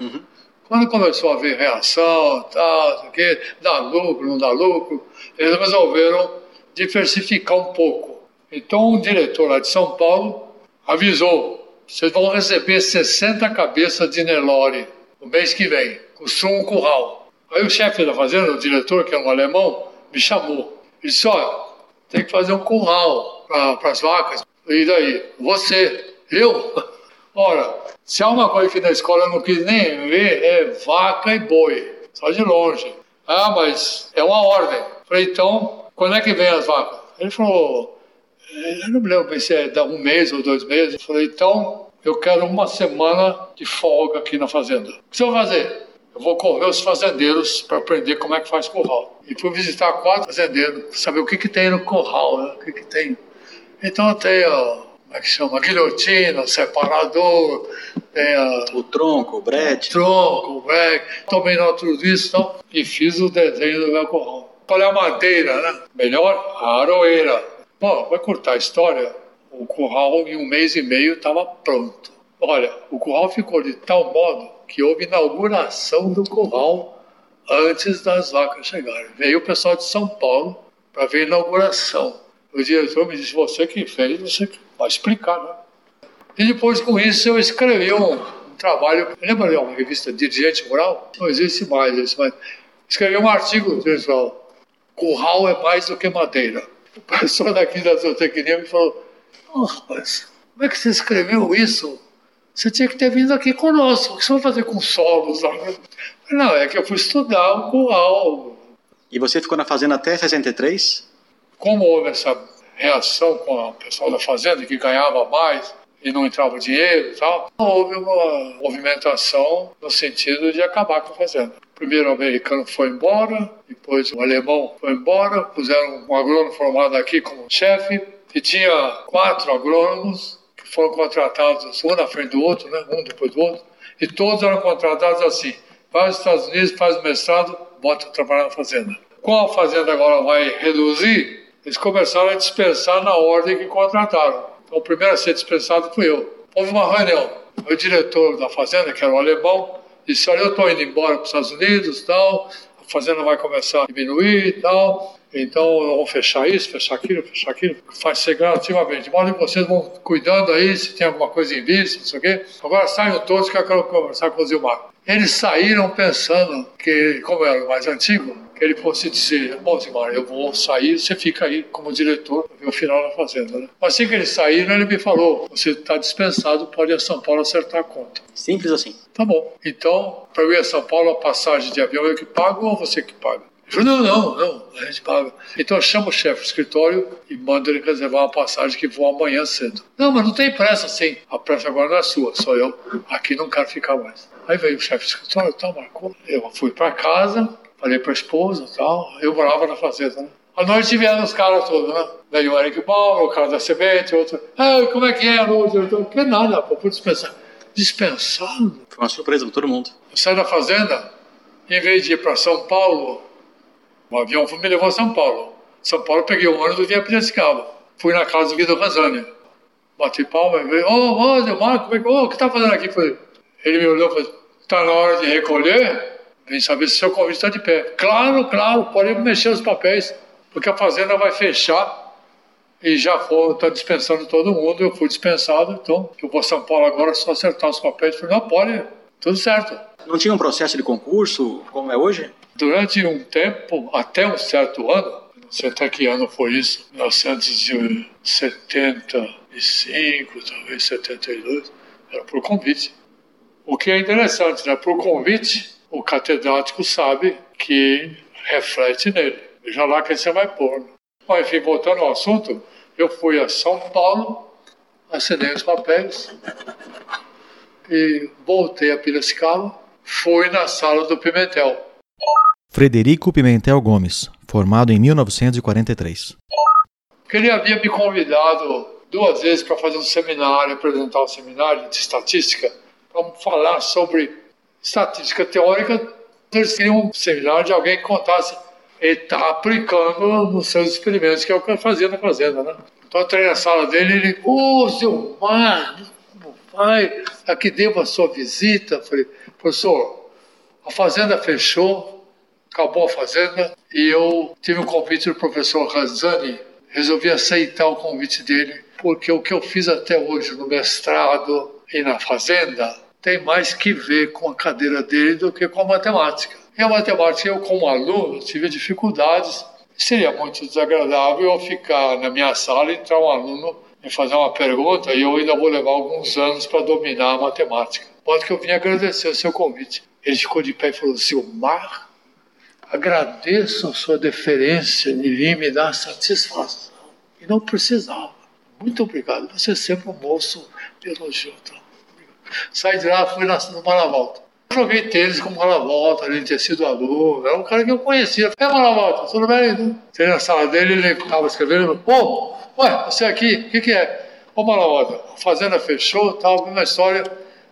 Quando começou a haver reação, tal, quê, dá lucro, não dá lucro, eles resolveram diversificar um pouco. Então, um diretor lá de São Paulo avisou: vocês vão receber 60 cabeças de Nelore no mês que vem, construam um curral. Aí o chefe da fazenda, o diretor, que é um alemão, me chamou. Ele disse: olha, tem que fazer um curral para as vacas. E daí? Você? Eu? Ora, se há uma coisa que na escola eu não quis nem ver, é vaca e boi, só de longe. Ah, mas é uma ordem. Falei, então, quando é que vem as vacas? Ele falou, eu não me lembro se é um mês ou dois meses. Falei, então, eu quero uma semana de folga aqui na fazenda. O que você vai fazer? Eu vou correr os fazendeiros para aprender como é que faz curral. E fui visitar quatro fazendeiros, saber o que, que tem no curral, né? o que, que tem. Então tem, ó, como é que chama? Guilhotina, separador, tem a o tronco, o brete, tronco, breque, tomei nota de tudo isso então, e fiz o desenho do meu curral. Qual é a madeira, né? Melhor, a aroeira. Bom, vai cortar a história, o curral em um mês e meio estava pronto. Olha, o curral ficou de tal modo que houve inauguração do curral antes das vacas chegarem. Veio o pessoal de São Paulo para ver a inauguração. O diretor me disse, você que fez, você vai explicar, né? E depois com isso eu escrevi um, um trabalho, lembra de uma revista Dirigente Rural? Não existe mais isso, mas escrevi um artigo, pessoal, curral é mais do que madeira. O professor daqui da zootecnia me falou, oh, rapaz, como é que você escreveu isso? Você tinha que ter vindo aqui conosco, o que você vai fazer com solos Não, é que eu fui estudar o curral, e você ficou na fazenda até 63? Como houve essa reação com o pessoal da fazenda que ganhava mais e não entrava dinheiro e tal, houve uma movimentação no sentido de acabar com a fazenda. Primeiro o americano foi embora, depois o alemão foi embora, puseram um agrônomo formado aqui como chefe, e tinha quatro agrônomos que foram contratados um na frente do outro, né? um depois do outro, e todos eram contratados assim, vai aos Estados Unidos, faz o mestrado, bota trabalhar na fazenda. Com a fazenda agora vai reduzir, eles começaram a dispensar na ordem que contrataram. Então, o primeiro a ser dispensado fui eu. Houve uma reunião. O diretor da fazenda, que era um alemão, disse: Olha, eu estou indo embora para os Estados Unidos tal, a fazenda vai começar a diminuir e tal, então vamos fechar isso, fechar aquilo, fechar aquilo. Faz ser gradativamente. De modo que vocês vão cuidando aí, se tem alguma coisa em vista, não sei o quê. Agora saiam todos que eu quero conversar com o Zilmar. Eles saíram pensando que, como era o mais antigo, que ele fosse dizer, bom, Zimar, eu vou sair, você fica aí como diretor, ver o final da fazenda. Né? Assim que eles saíram, ele me falou, você está dispensado, pode ir a São Paulo acertar a conta. Simples assim. Tá bom. Então, para eu ir a São Paulo, a passagem de avião eu que pago ou você que paga? Ele falou, não, não, não, a gente paga. Então eu chamo o chefe do escritório e mando ele reservar uma passagem que voa amanhã cedo. Não, mas não tem pressa, sim. A pressa agora não é sua, sou eu. Aqui não quero ficar mais. Aí veio o chefe do escritório, tal, marcou. Eu fui para casa, falei para a esposa tal. Eu morava na fazenda, né? À noite vieram os caras todos, né? Veio o Eric Bauer, o cara da Semente, outro. Ah, como é que é, o diretor? Que nada, pô, fui dispensar. Dispensado? Foi uma surpresa para todo mundo. Eu saí da fazenda, em vez de ir para São Paulo, o avião me levou a São Paulo. São Paulo, peguei o ônibus e vim a Piracicaba. Fui na casa do Guido Ranzani. Bati palma e veio, ô, ô, Delmar, como é que, ô, o que tá fazendo aqui? Falei, ele me olhou e falou, tá na hora de recolher? Vem saber se seu convite está de pé. Claro, claro, pode mexer os papéis, porque a fazenda vai fechar e já está dispensando todo mundo. Eu fui dispensado, então eu vou a São Paulo agora só acertar os papéis. Falei, não, pode, tudo certo. Não tinha um processo de concurso como é hoje? Durante um tempo, até um certo ano, não sei até que ano foi isso, 1975, talvez 72, era por convite. O que é interessante, né? Por convite, o catedrático sabe que reflete nele. Veja lá quem você vai pôr. Bom, enfim, voltando ao assunto, eu fui a São Paulo, assinei os papéis e voltei a Piracicaba, fui na sala do Pimentel. Frederico Pimentel Gomes, formado em 1943. Ele havia me convidado duas vezes para fazer um seminário, apresentar um seminário de estatística, para falar sobre estatística teórica. Eles queriam um seminário de alguém que contasse ele está aplicando nos seus experimentos, que é o que eu fazia na fazenda, né? Então eu entrei na sala dele e ele, ô, oh, seu Mar, como vai? Aqui devo a sua visita. falei, professor, a fazenda fechou, acabou a fazenda, e eu tive um convite do professor Razani, resolvi aceitar o convite dele, porque o que eu fiz até hoje no mestrado e na fazenda tem mais que ver com a cadeira dele do que com a matemática. E a matemática, eu como aluno, tive dificuldades. Seria muito desagradável eu ficar na minha sala e entrar um aluno me fazer uma pergunta e eu ainda vou levar alguns anos para dominar a matemática. Pode que eu vim agradecer o seu convite. Ele ficou de pé e falou: Silmar, agradeço a sua deferência de vir me dar satisfação. E não precisava. Muito obrigado. Você é sempre um moço elogio. Tá? Saí de lá, fui na, numa na volta. Joguei tênis com o Malavolta, ele tinha sido aluno, era um cara que eu conhecia. É Malavolta, tudo bem? Entrei na sala dele, ele estava escrevendo, ô, oh, ué, você aqui, o que, que é? Ô Malavolta, a fazenda fechou, tal, uma história,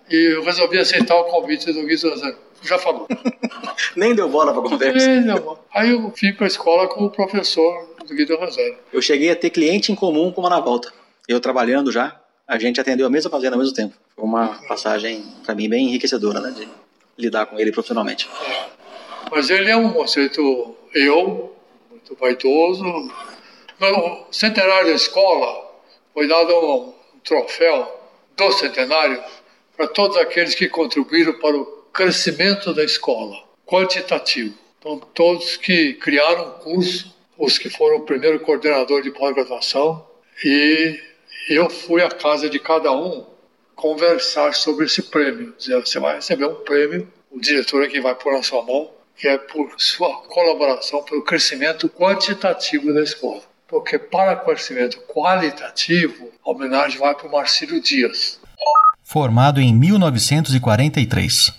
e eu resolvi aceitar o convite do Gui Suzano. Já falou. Nem deu bola para conversa. Nem deu bola. Aí eu fui para a escola com o professor do Guido Rosano. Eu cheguei a ter cliente em comum com o Malavolta. Eu trabalhando já, a gente atendeu a mesma fazenda ao mesmo tempo. Foi uma passagem, para mim, bem enriquecedora, né? De lidar com ele profissionalmente. É. Mas ele é um conceito, eu, muito vaidoso. No centenário da escola, foi dado um troféu do centenário para todos aqueles que contribuíram para o crescimento da escola, quantitativo. Então, todos que criaram o curso, os que foram o primeiro coordenador de pós-graduação, e eu fui à casa de cada um conversar sobre esse prêmio. Dizer, você vai receber um prêmio, o diretor aqui vai pôr na sua mão, que é por sua colaboração pelo crescimento quantitativo da escola. Porque para crescimento qualitativo, a homenagem vai para o Marcílio Dias. Formado em 1943.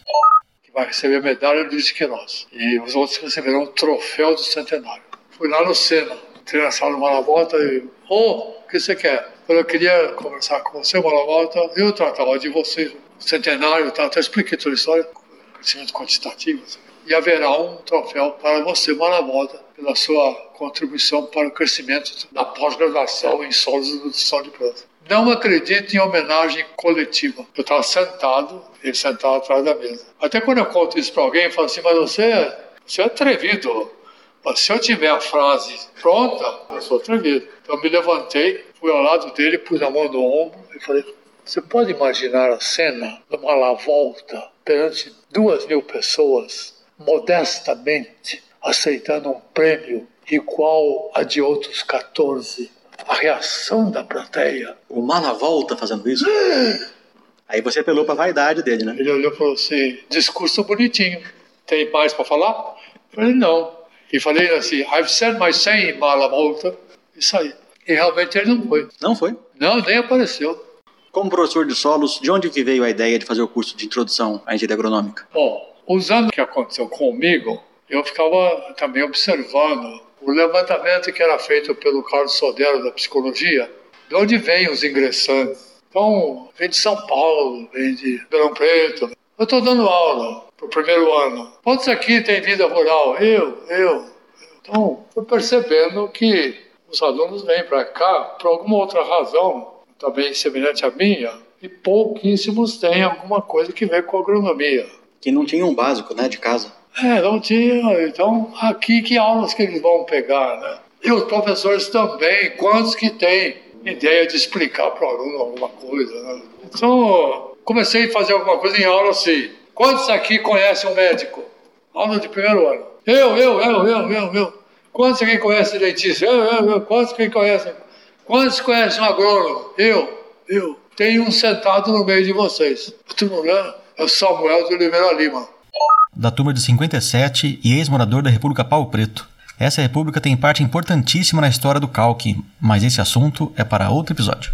Que vai receber a medalha do Queiroz. E os outros receberão o troféu do centenário. Fui lá no Sena, entrei na sala do Malavota e... Ô, oh, o que você quer? Eu queria conversar com você, uma volta. Eu tratava de você, centenário, tá? até expliquei toda a história, crescimento quantitativo. Assim. E haverá um troféu para você, uma volta, pela sua contribuição para o crescimento da pós-graduação em solos de nutrição de plantas. Não acredito em homenagem coletiva. Eu estava sentado, ele sentado atrás da mesa. Até quando eu conto isso para alguém, eu falo assim, mas você, você é atrevido. Mas se eu tiver a frase pronta, eu sou atrevido. Então eu me levantei, fui ao lado dele, pus a mão no ombro e falei: Você pode imaginar a cena de uma lavolta perante duas mil pessoas, modestamente, aceitando um prêmio igual a de outros 14. A reação da plateia. O Mala volta fazendo isso? Aí você apelou pra vaidade dele, né? Ele olhou e falou assim: discurso bonitinho. Tem mais para falar? Eu falei: não. E falei assim: I've said my saying, Mala volta. Isso aí. E realmente ele não foi. Não foi? Não, nem apareceu. Como professor de solos, de onde que veio a ideia de fazer o curso de introdução à engenharia agronômica? Bom, usando o que aconteceu comigo, eu ficava também observando o levantamento que era feito pelo Carlos Sodero da psicologia, de onde vêm os ingressantes. Então, vem de São Paulo, vem de Ribeirão Preto. Eu estou dando aula para o primeiro ano. Quantos aqui têm vida rural? Eu, eu. Então, fui percebendo que os alunos vêm para cá por alguma outra razão, também semelhante à minha, e pouquíssimos têm alguma coisa que vem com agronomia. Que não tinha um básico, né, de casa. É, não tinha. Então, aqui que aulas que eles vão pegar, né? E os professores também, quantos que têm ideia de explicar para o aluno alguma coisa, né? Então, comecei a fazer alguma coisa em aula assim. Quantos aqui conhecem um médico? Aula de primeiro ano. Eu, eu, eu, eu, eu, eu. Quantos aqui conhecem dentista? Eu, eu, eu. Quantos aqui conhecem? Quantos conhecem um agrônomo? Eu, eu. Tem um sentado no meio de vocês. Tu não lembra? É o Samuel de Oliveira Lima da turma de 57 e ex-morador da República Pau Preto. Essa república tem parte importantíssima na história do calque, mas esse assunto é para outro episódio.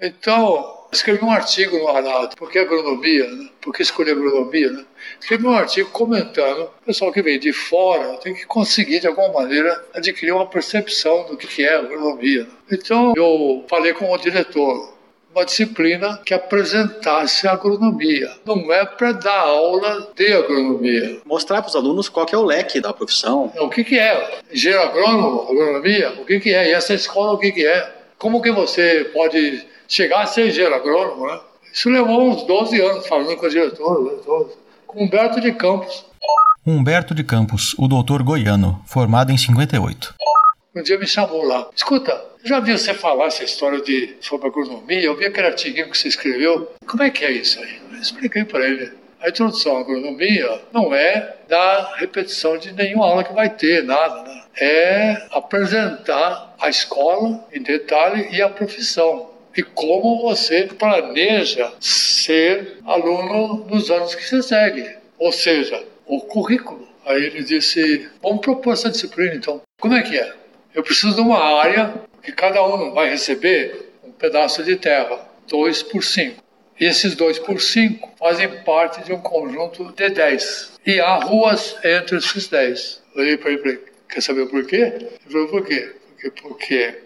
Então, escrevi um artigo no Arado, por que agronomia, né? por que escolher agronomia, né? Escrevi um artigo comentando, o pessoal que vem de fora tem que conseguir, de alguma maneira, adquirir uma percepção do que é agronomia. Né? Então, eu falei com o diretor, uma disciplina que apresentasse a agronomia. Não é para dar aula de agronomia. Mostrar para os alunos qual é o leque da profissão. O que, que é? Engenheiro agrônomo, agronomia? O que, que é? E essa escola, o que, que é? Como que você pode chegar a ser engenheiro agrônomo, né? Isso levou uns 12 anos falando com o diretor, com Humberto de Campos. Humberto de Campos, o doutor goiano, formado em 58. Um dia me chamou lá. Escuta, já vi você falar essa história de sobre agronomia, eu vi aquele artigo que você escreveu. Como é que é isso aí? Eu expliquei para ele. A introdução à agronomia não é dar repetição de nenhuma aula que vai ter, nada, né? É apresentar a escola em detalhe e a profissão. E como você planeja ser aluno nos anos que você segue. Ou seja, o currículo. Aí ele disse: vamos propor essa disciplina então. Como é que é? Eu preciso de uma área que cada um vai receber um pedaço de terra, 2 por 5. E esses 2 por 5 fazem parte de um conjunto de 10. E há ruas entre esses 10. Olhei para ele e quer saber por quê? Ele falou, por quê? Porque, porque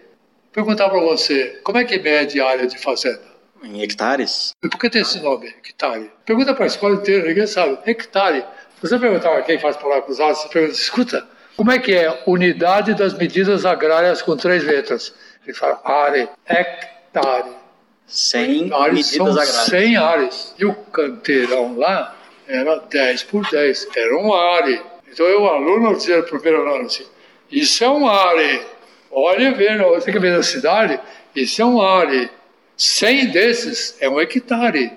perguntar para você, como é que mede a área de fazenda? Em hectares. Por que tem esse nome, hectare? Pergunta para a escola inteira, ninguém sabe. Hectare. Se você perguntar para quem faz palavra cruzada, você pergunta, escuta, como é que é? Unidade das medidas agrárias com três letras. Ele fala are, hectare. 100 medidas agrárias. 100 ares. E o canteirão lá era 10 por 10. Era um are. Então eu, aluno, dizia no primeiro ano assim, isso é um are. Olha, ver, você que vem da cidade, isso é um are. 100 desses é um hectare.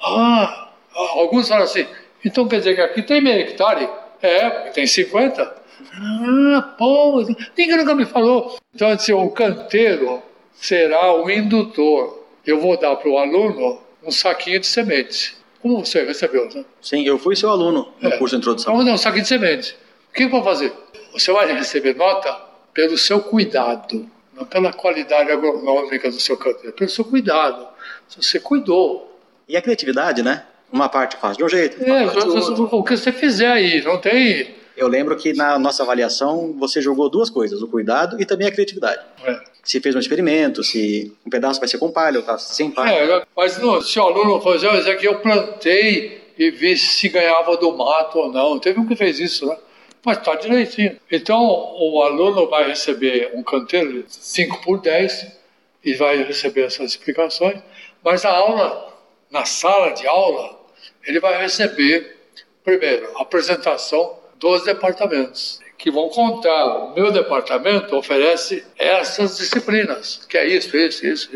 Ah, alguns falam assim, então quer dizer que aqui tem meio hectare? É, tem 50. Ah, pô, ninguém nunca me falou. Então, assim, o canteiro será o indutor. Eu vou dar para o aluno um saquinho de semente. Como você recebeu, né? Sim, eu fui seu aluno no é. curso de introdução. Vamos dar um saquinho de semente. O que eu vou fazer? Você vai receber nota pelo seu cuidado, não pela qualidade agronômica do seu canteiro, pelo seu cuidado. Se você cuidou. E a criatividade, né? Uma parte faz de um jeito. É, o que você fizer aí, não tem eu lembro que na nossa avaliação você jogou duas coisas, o cuidado e também a criatividade. É. Se fez um experimento, se um pedaço vai ser com palha ou tá sem palha. É, mas não, se o aluno fazer, isso aqui eu plantei e vi se ganhava do mato ou não. Teve um que fez isso, né? Mas está direitinho. Então o aluno vai receber um canteiro de 5 por 10 e vai receber essas explicações, mas a aula, na sala de aula, ele vai receber, primeiro, a apresentação dos departamentos, que vão contar. O meu departamento oferece essas disciplinas, que é isso, isso, isso,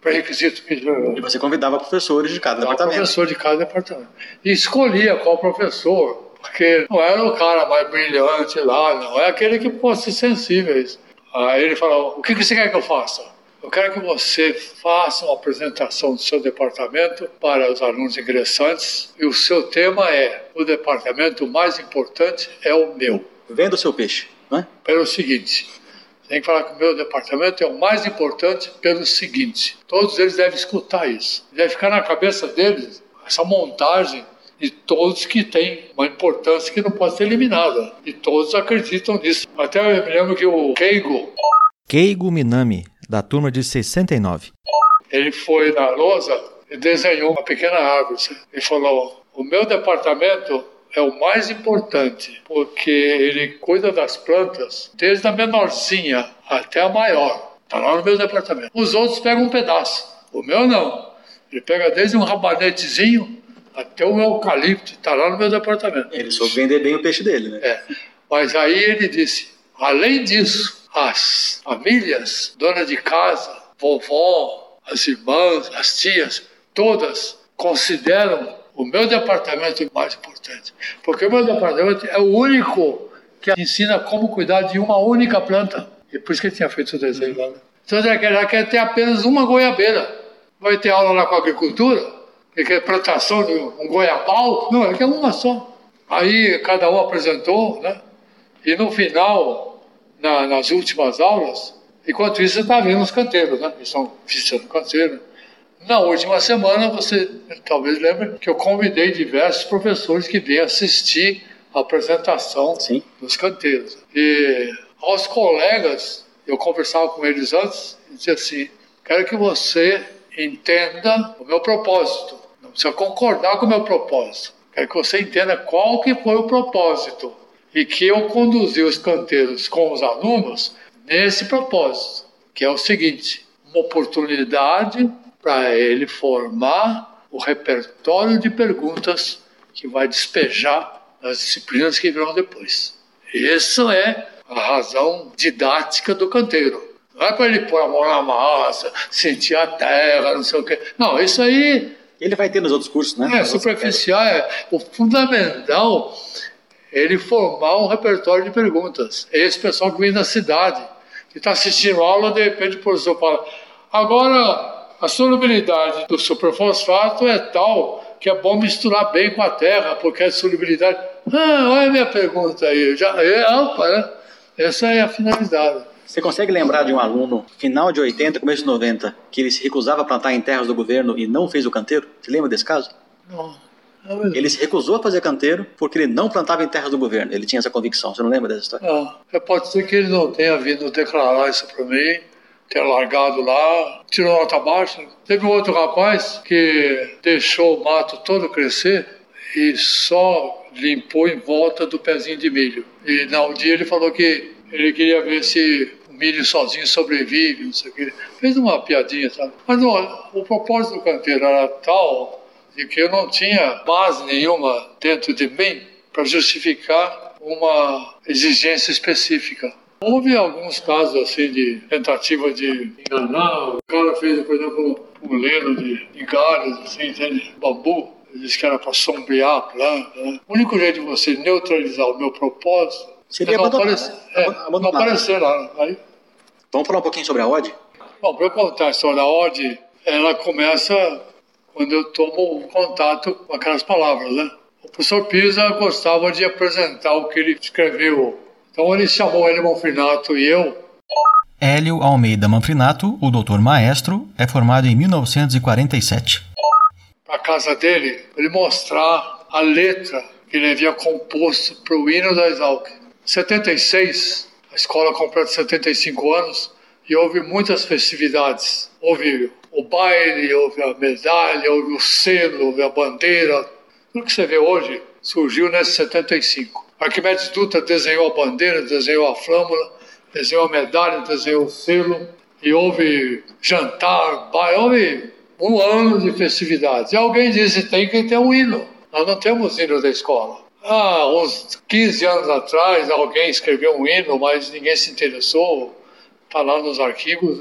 pré-requisito. E você convidava professores de cada departamento. professor de cada departamento. E escolhia qual professor, porque não era o cara mais brilhante lá, não, é aquele que fosse sensível a isso. Aí ele falou, o que você quer que eu faça? Eu quero que você faça uma apresentação do seu departamento para os alunos ingressantes e o seu tema é: o departamento mais importante é o meu. Venda o seu peixe, não é? Pelo seguinte, tem que falar que o meu departamento é o mais importante pelo seguinte: todos eles devem escutar isso, deve ficar na cabeça deles essa montagem de todos que têm uma importância que não pode ser eliminada. E todos acreditam nisso. Até eu me lembro que o Keigo. Keigo Minami, da turma de 69. Ele foi na lousa e desenhou uma pequena árvore. E falou: O meu departamento é o mais importante, porque ele cuida das plantas desde a menorzinha até a maior. Está lá no meu departamento. Os outros pegam um pedaço. O meu não. Ele pega desde um rabanetezinho até o eucalipto. Está lá no meu departamento. Ele soube vender bem o peixe dele, né? É. Mas aí ele disse: além disso, as famílias, dona de casa, vovó, as irmãs, as tias, todas consideram o meu departamento mais importante. Porque o meu departamento é o único que ensina como cuidar de uma única planta. E por isso que ele tinha feito o desenho lá. Né? Então ele quer, quer ter apenas uma goiabeira. Vai ter aula lá com a agricultura? Ele quer plantação de um goiabal? Não, ele quer uma só. Aí cada um apresentou, né? E no final na, nas últimas aulas, enquanto isso está vendo os canteiros, né? Eles estão visitando canteiro. Na última semana, você talvez lembre que eu convidei diversos professores que vêm assistir a apresentação Sim. dos canteiros. E aos colegas, eu conversava com eles antes e dizia assim: quero que você entenda o meu propósito. Precisa concordar com o meu propósito. Quero que você entenda qual que foi o propósito e que eu conduzi os canteiros com os alunos nesse propósito, que é o seguinte: uma oportunidade para ele formar o repertório de perguntas que vai despejar nas disciplinas que virão depois. Essa é a razão didática do canteiro. Não é para ele pôr a mão na massa, sentir a terra, não sei o quê. Não, isso aí. Ele vai ter nos outros cursos, né? É, superficial. É, o fundamental ele formar um repertório de perguntas. É esse pessoal que vem da cidade, que está assistindo aula, de repente o professor fala: agora a solubilidade do superfosfato é tal que é bom misturar bem com a terra, porque a solubilidade. Ah, olha a minha pergunta aí. Já, é, opa, né? Essa é a finalidade. Você consegue lembrar de um aluno, final de 80, começo de 90, que ele se recusava a plantar em terras do governo e não fez o canteiro? Você lembra desse caso? Não. Ele se recusou a fazer canteiro porque ele não plantava em terras do governo. Ele tinha essa convicção. Você não lembra dessa história? Não. Pode ser que ele não tenha vindo declarar isso para mim, tenha largado lá, tirou nota baixa. Teve um outro rapaz que deixou o mato todo crescer e só limpou em volta do pezinho de milho. E no dia ele falou que ele queria ver se milho sozinho sobrevive, não sei o quê. Fez uma piadinha, sabe? Mas não, o propósito do canteiro era tal de que eu não tinha base nenhuma dentro de mim para justificar uma exigência específica. Houve alguns casos assim de tentativa de enganar. O cara fez, por exemplo, um leno de, de galhos, assim, de bambu. Ele disse que era para sombrear a planta. Né? O único jeito de você neutralizar o meu propósito Seria é não, aparecer, é, não aparecer lá. Aí, Vamos falar um pouquinho sobre a OD? Bom, para eu contar a história da OD, ela começa quando eu tomo contato com aquelas palavras, né? O professor Pisa gostava de apresentar o que ele escreveu. Então ele chamou ele Manfrinato e eu. Hélio Almeida Manfrinato, o doutor maestro, é formado em 1947. Para a casa dele, para ele mostrar a letra que ele havia composto para o hino da Exalc. 76, a escola completa 75 anos e houve muitas festividades. Houve o baile, houve a medalha, houve o selo, houve a bandeira. Tudo que você vê hoje surgiu nesse 75. Arquimedes Dutra desenhou a bandeira, desenhou a flâmula, desenhou a medalha, desenhou o selo. E houve jantar, baile, houve um ano de festividades. E alguém disse, tem que ter um hino. Nós não temos hino da escola. Há uns 15 anos atrás, alguém escreveu um hino, mas ninguém se interessou. Está lá nos arquivos,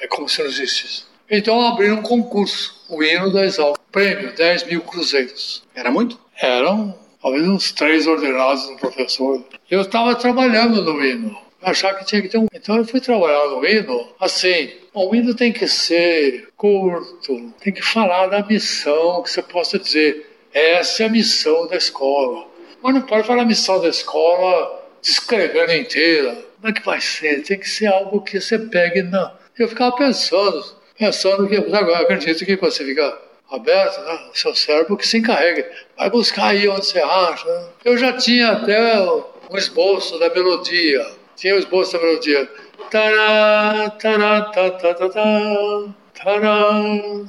é como se não existisse. Então abriram um concurso, o hino da Exalc. Prêmio, 10 mil cruzeiros. Era muito? Eram talvez uns três ordenados do professor. Eu estava trabalhando no hino. Achava que tinha que ter um. Então eu fui trabalhar no hino assim. O hino tem que ser curto, tem que falar da missão, que você possa dizer, essa é a missão da escola. Mas não pode falar a missão da escola descrevendo inteira. Como é que vai ser? Tem que ser algo que você pegue na. Eu ficava pensando, pensando que agora acredito que você fica aberto, né? o seu cérebro que se encarregue. Vai buscar aí onde você acha. Né? Eu já tinha até um esboço da melodia. Tinha o esboço da melodia. Tará, tará, tá, tá, tá, tá. Tará,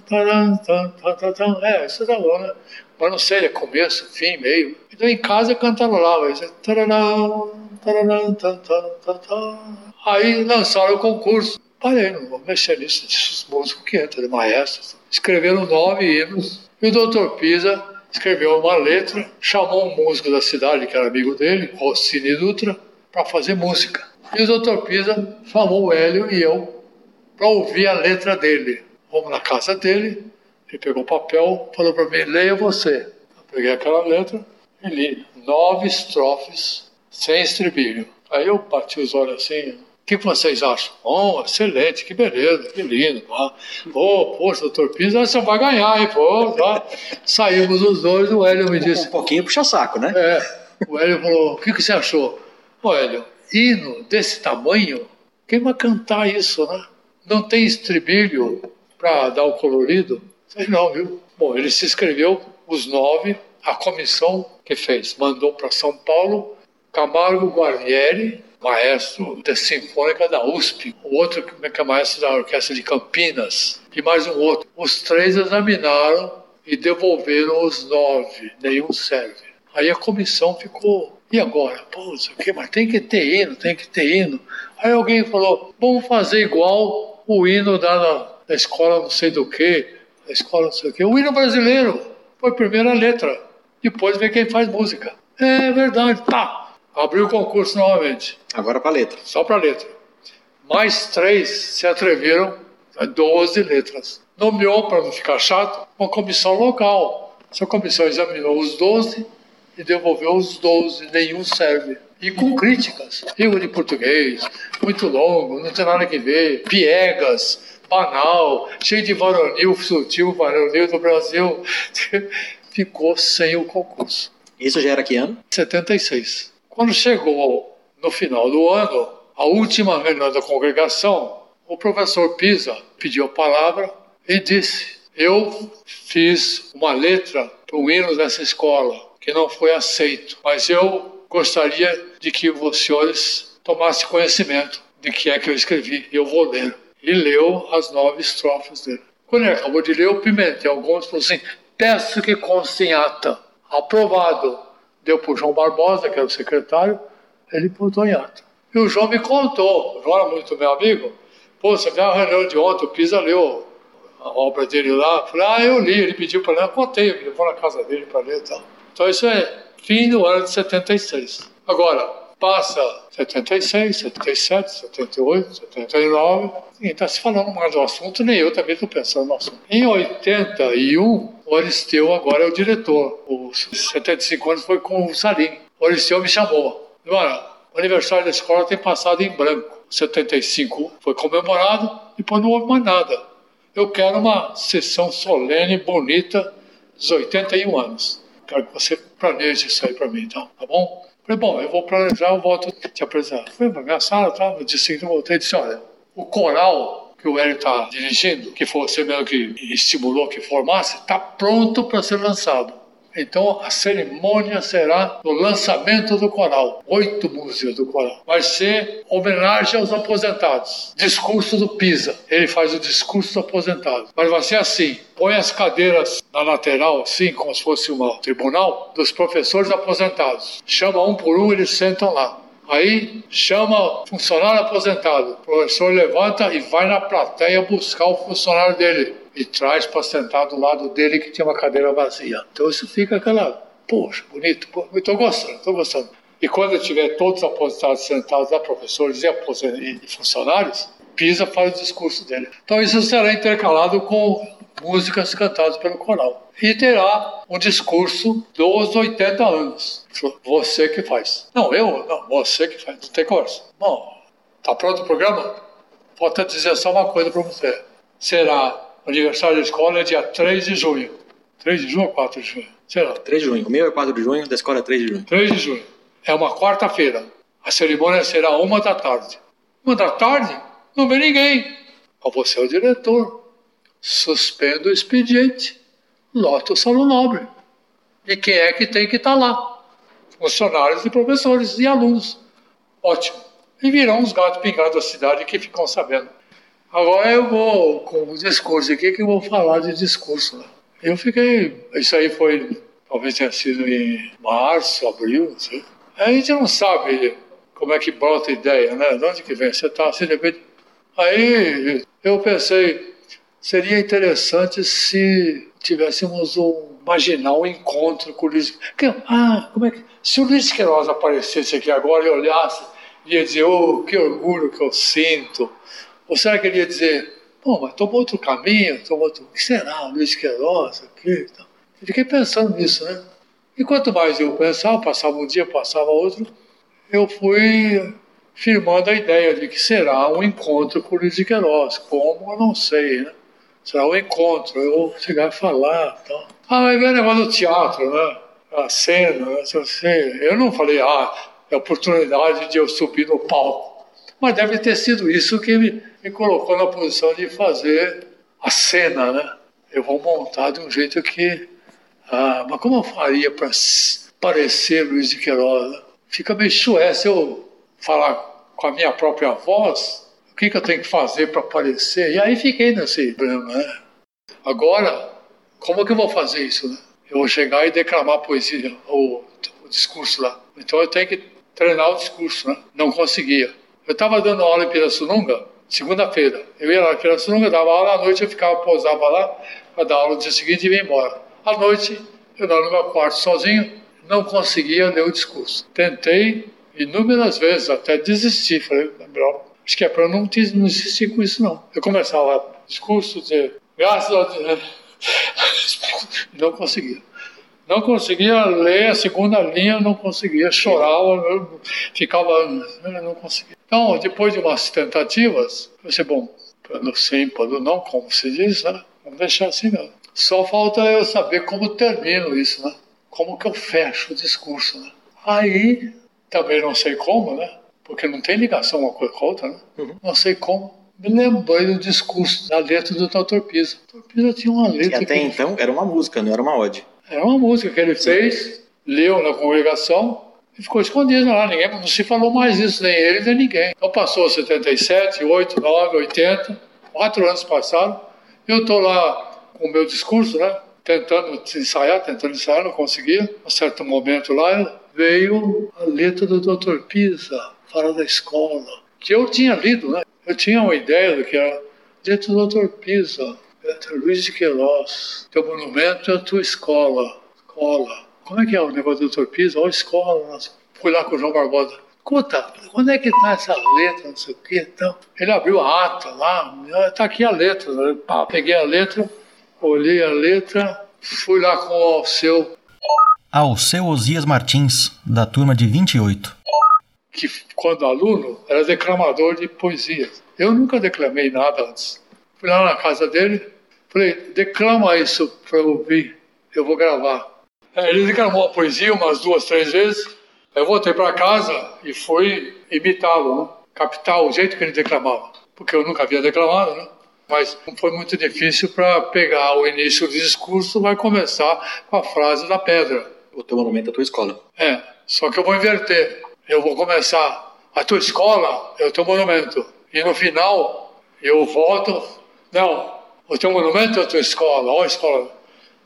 tará, tá, tá, tá, tá. É, isso tá bom, né? Mas não sei, é começo, fim, meio. Então em casa eu cantarolava isso. Aí lançaram o concurso. Parei, não vou mexer nisso, esses músicos que entram, de maestros. Escreveram nove hinos. E o doutor Pisa escreveu uma letra, chamou um músico da cidade, que era amigo dele, Rossini Dutra, para fazer música. E o doutor Pisa chamou o Hélio e eu para ouvir a letra dele. Vamos na casa dele, ele pegou o papel, falou para mim, leia você. Eu peguei aquela letra e li nove estrofes sem estribilho. Aí eu bati os olhos assim, que vocês acham? Oh, excelente, que beleza, que lindo. Ah, oh, poxa, doutor Pisa, você vai ganhar, hein? Pô, tá? Saímos os dois, o Hélio me disse. Um pouquinho puxa saco, né? É. O Hélio falou: o que, que você achou? Ô, Hélio, hino desse tamanho, quem vai cantar isso, né? Não tem estribilho para dar o colorido? Falei, não, viu? Bom, ele se inscreveu, os nove, a comissão que fez, mandou para São Paulo Camargo Guarnieri, maestro da Sinfônica da USP, o outro que é maestro da Orquestra de Campinas, e mais um outro. Os três examinaram e devolveram os nove, nenhum serve. Aí a comissão ficou, e agora? Pô, isso aqui, mas tem que ter hino, tem que ter hino. Aí alguém falou, vamos fazer igual o hino da, da escola não sei do que, da escola não sei o que, o hino brasileiro, foi a primeira letra, depois vem quem faz música. É verdade, tá, Abriu o concurso novamente. Agora para letra. Só para letra. Mais três se atreveram, 12 letras. Nomeou, para não ficar chato, uma comissão local. Essa comissão examinou os 12 e devolveu os 12, nenhum serve. E com críticas. Erro de português, muito longo, não tem nada que ver, piegas, banal, cheio de varonil, sutil, varonil do Brasil. Ficou sem o concurso. Isso já era que ano? 76. Quando chegou no final do ano, a última reunião da congregação, o professor Pisa pediu a palavra e disse: Eu fiz uma letra para o hino dessa escola que não foi aceito, mas eu gostaria de que os senhores tomassem conhecimento de que é que eu escrevi. Eu vou ler. E leu as nove estrofes dele. Quando ele acabou de ler, o Pimentel Gomes falou assim: Peço que conste em ata. Aprovado deu para o João Barbosa, que era o secretário, ele botou em ata. E o João me contou, o João era muito meu amigo, pô, você viu a reunião de ontem, o Pisa leu a obra dele lá, eu falei, ah, eu li, ele pediu para ler, eu contei, eu vou na casa dele para ler e tal. Então isso é fim do ano de 76. Agora, passa 76, 77, 78, 79, ninguém está se falando mais do assunto, nem eu também estou pensando no assunto. Em 81, o Aristeu agora é o diretor. Os 75 anos foi com o Salim. O Aristeu me chamou. Olha, o aniversário da escola tem passado em branco. 75 foi comemorado, depois não houve mais nada. Eu quero uma sessão solene, bonita, dos 81 anos. Quero que você planeje isso aí para mim, então, tá bom? Falei, bom, eu vou planejar, eu volto te apresentar. Fui para minha sala, tá? no dia seguinte eu voltei e disse, olha, o coral que o Hélio está dirigindo, que foi você mesmo que estimulou que formasse, está pronto para ser lançado. Então a cerimônia será no lançamento do coral. Oito músicas do coral. Vai ser homenagem aos aposentados. Discurso do Pisa. Ele faz o discurso do aposentado. Mas vai ser assim: põe as cadeiras na lateral, assim, como se fosse um tribunal, dos professores aposentados. Chama um por um, eles sentam lá. Aí chama funcionário aposentado. O professor levanta e vai na plateia buscar o funcionário dele e traz para sentar do lado dele que tinha uma cadeira vazia. Então isso fica aquela Poxa, bonito, estou gostando, estou gostando. E quando tiver todos aposentados sentados lá, professores e, e funcionários, Pisa faz o discurso dele. Então isso será intercalado com músicas cantadas pelo coral. E terá um discurso dos 80 anos. Você que faz. Não, eu, não, você que faz. Não tem conversa. Bom, tá pronto o programa? Falta dizer só uma coisa para você. Será aniversário da escola é dia 3 de junho. 3 de junho ou 4 de junho? Será? 3 de junho. O meu é 4 de junho, da escola é 3 de junho. 3 de junho. É uma quarta-feira. A cerimônia será uma da tarde. Uma da tarde? Não vem ninguém. Mas você é o diretor. Suspenda o expediente. Lota o salão nobre. E quem é que tem que estar tá lá? Funcionários e professores e alunos. Ótimo. E virão os gatos pingados da cidade que ficam sabendo. Agora eu vou com o discurso aqui que eu vou falar de discurso. Né? Eu fiquei. Isso aí foi. Talvez tenha sido em março, abril, não sei. A gente não sabe como é que brota a ideia, né? De onde que vem? Você está assim, de repente. Aí eu pensei, seria interessante se tivéssemos um imaginar um encontro com o Luiz. Ah, como é que. Se o Luiz Queiroz aparecesse aqui agora e olhasse, ia dizer, oh, que orgulho que eu sinto. Ou será que ele ia dizer, bom, mas tomou outro caminho, tomou outro. O que será? Luiz Queiroz aqui? Então, eu fiquei pensando nisso, né? E quanto mais eu pensava, passava um dia, passava outro, eu fui firmando a ideia de que será um encontro com o Luiz de Queiroz. Como, eu não sei, né? Será um encontro, eu vou chegar a falar. Então. Ah, vem o negócio do teatro, né? A cena, né? eu não falei, ah, é a oportunidade de eu subir no palco. Mas deve ter sido isso que me, me colocou na posição de fazer a cena, né? Eu vou montar de um jeito que ah, mas como eu faria para parecer Luiz de Queiroz? Fica meio chué se eu falar com a minha própria voz, o que, que eu tenho que fazer para parecer? E aí fiquei nesse problema, né? Agora, como que eu vou fazer isso, né? Eu vou chegar e declamar poesia, o, o discurso lá. Então eu tenho que treinar o discurso, né? Não conseguia. Eu estava dando aula em Pirassununga, segunda-feira. Eu ia lá em Pirassununga, dava aula à noite, eu ficava, pousava lá para dar aula no dia seguinte e ia embora. À noite, eu estava no meu quarto sozinho, não conseguia ler o discurso. Tentei inúmeras vezes, até desisti. Falei, acho que é para não, não insistir com isso, não. Eu começava o discurso, dizer, graças a Deus, não conseguia. Não conseguia ler a segunda linha, não conseguia, chorava, ficava, não conseguia. Então, depois de umas tentativas, eu disse, bom, no sim, no não, como se diz, né? Vamos deixar assim mesmo. Só falta eu saber como termino isso, né? Como que eu fecho o discurso, né? Aí, também não sei como, né? Porque não tem ligação uma coisa com a outra, né? Uhum. Não sei como. Me lembrei do discurso, da letra do Dr. Pisa. O Dr. Pisa tinha uma letra. E até então era uma música, não era uma ode. Era uma música que ele fez, leu na congregação e ficou escondido lá. Ninguém, não se falou mais isso, nem ele, nem ninguém. Então passou 77, 8, 9, 80, quatro anos passaram. Eu estou lá com o meu discurso, né? Tentando ensaiar, tentando ensaiar, não conseguia. A certo momento lá veio a letra do Dr. Pisa, fala da escola, que eu tinha lido, né? Eu tinha uma ideia do que era letra do Dr. Pisa, letra Luiz de Queiroz, teu monumento é a tua escola, escola. Como é que é o negócio do Dr. Pisa? Ó, oh, escola, nossa. Fui lá com o João Barbosa. Escuta, onde é que está essa letra, não sei o quê? Então, ele abriu a ata lá, está aqui a letra. Né? Peguei a letra, olhei a letra, fui lá com o Alceu. Alceu Osias Martins, da turma de 28. Que, quando aluno, era declamador de poesias. Eu nunca declamei nada antes. Fui lá na casa dele, falei, declama isso para eu ouvir, eu vou gravar. É, ele declamou a poesia umas duas, três vezes. Eu voltei para casa e fui imitá-lo, né? captar o jeito que ele declamava, porque eu nunca havia declamado, né? mas não foi muito difícil para pegar o início do discurso, vai começar com a frase da pedra. O teu monumento é a tua escola. É, só que eu vou inverter. Eu vou começar, a tua escola é o teu monumento. E no final, eu volto, não, o teu monumento é a tua escola, ó escola.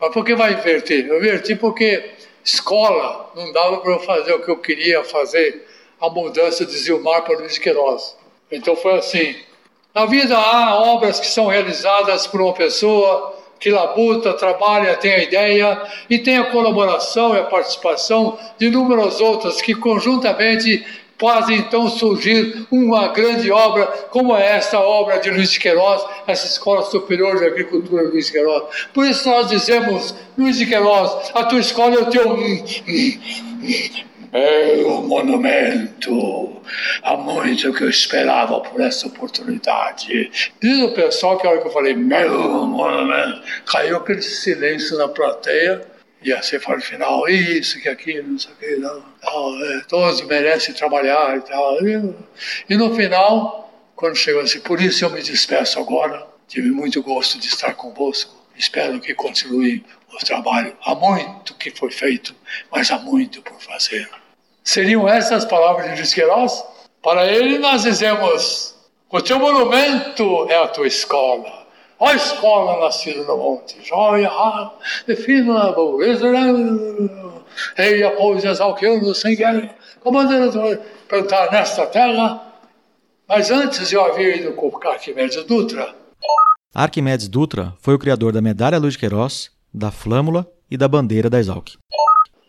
Mas por que vai inverter? Eu inverti porque escola não dava para eu fazer o que eu queria fazer, a mudança de Zilmar para Luiz Queiroz. Então foi assim, na vida há obras que são realizadas por uma pessoa que labuta, trabalha, tem a ideia e tem a colaboração e a participação de inúmeras outras que conjuntamente fazem então surgir uma grande obra, como é esta obra de Luiz de Queiroz, essa Escola Superior de Agricultura Luiz de Queiroz. Por isso nós dizemos, Luiz de Queiroz, a tua escola é o teu é o monumento. Há muito que eu esperava por essa oportunidade. Diz o pessoal que a hora que eu falei, meu monumento, caiu aquele silêncio na plateia. E assim foi no final, isso, que aquilo, não sei o que, não, não, é, todos merecem trabalhar e tal. E, no final, quando chegou assim, por isso eu me despeço agora, tive muito gosto de estar convosco, espero que continue o trabalho. Há muito que foi feito, mas há muito por fazer. Seriam essas palavras de Luiz? Para ele nós dizemos, o teu monumento é a tua escola. Ó escola nascida no monte, joia, defina, rei após exalquiano sem guerra, comandante plantar nesta terra. Mas antes eu havia ido com Arquimedes Dutra. Arquimedes Dutra foi o criador da medalha Luiz Queiroz, da flâmula e da bandeira da Exalc.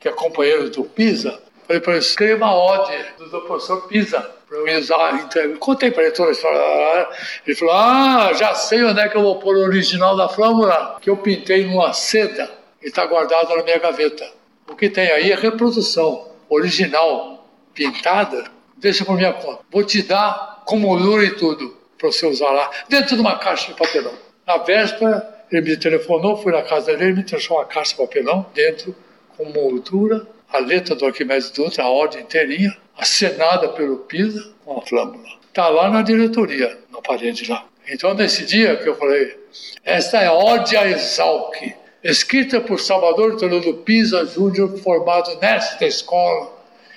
Que é companheiro do Pisa, falei para ele, escreva a ode do professor Pisa eu contei para ele toda a história. Ele falou: Ah, já sei onde é que eu vou pôr o original da flâmula, que eu pintei numa seda e está guardado na minha gaveta. O que tem aí é reprodução original, pintada, deixa por minha conta. Vou te dar com moldura e tudo para você usar lá, dentro de uma caixa de papelão. Na véspera, ele me telefonou, fui na casa dele, me trouxe uma caixa de papelão dentro, com moldura, a letra do Arquimedes Dutra, a ordem inteirinha, assinada pelo Pisa com a flâmula. Está lá na diretoria, na parede lá. Então, nesse dia que eu falei, esta é Ode a Exalc, escrita por Salvador Toledo Pisa Júnior, formado nesta escola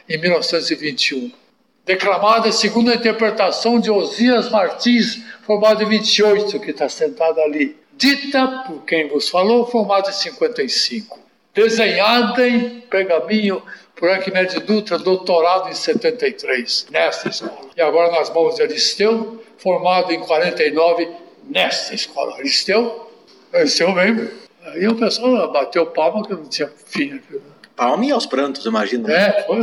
em 1921. Declamada segundo a interpretação de Osias Martins, formado em 28, que está sentado ali. Dita por quem vos falou, formado em 55 desenhada em pergaminho por Arquimedes Dutra, doutorado em 73, nesta escola. E agora nas mãos de Aristeu, formado em 49, nesta escola. Aristeu, Aristeu mesmo. Aí o pessoal bateu palma que não tinha fim. Palma e aos prantos, imagina. É, foi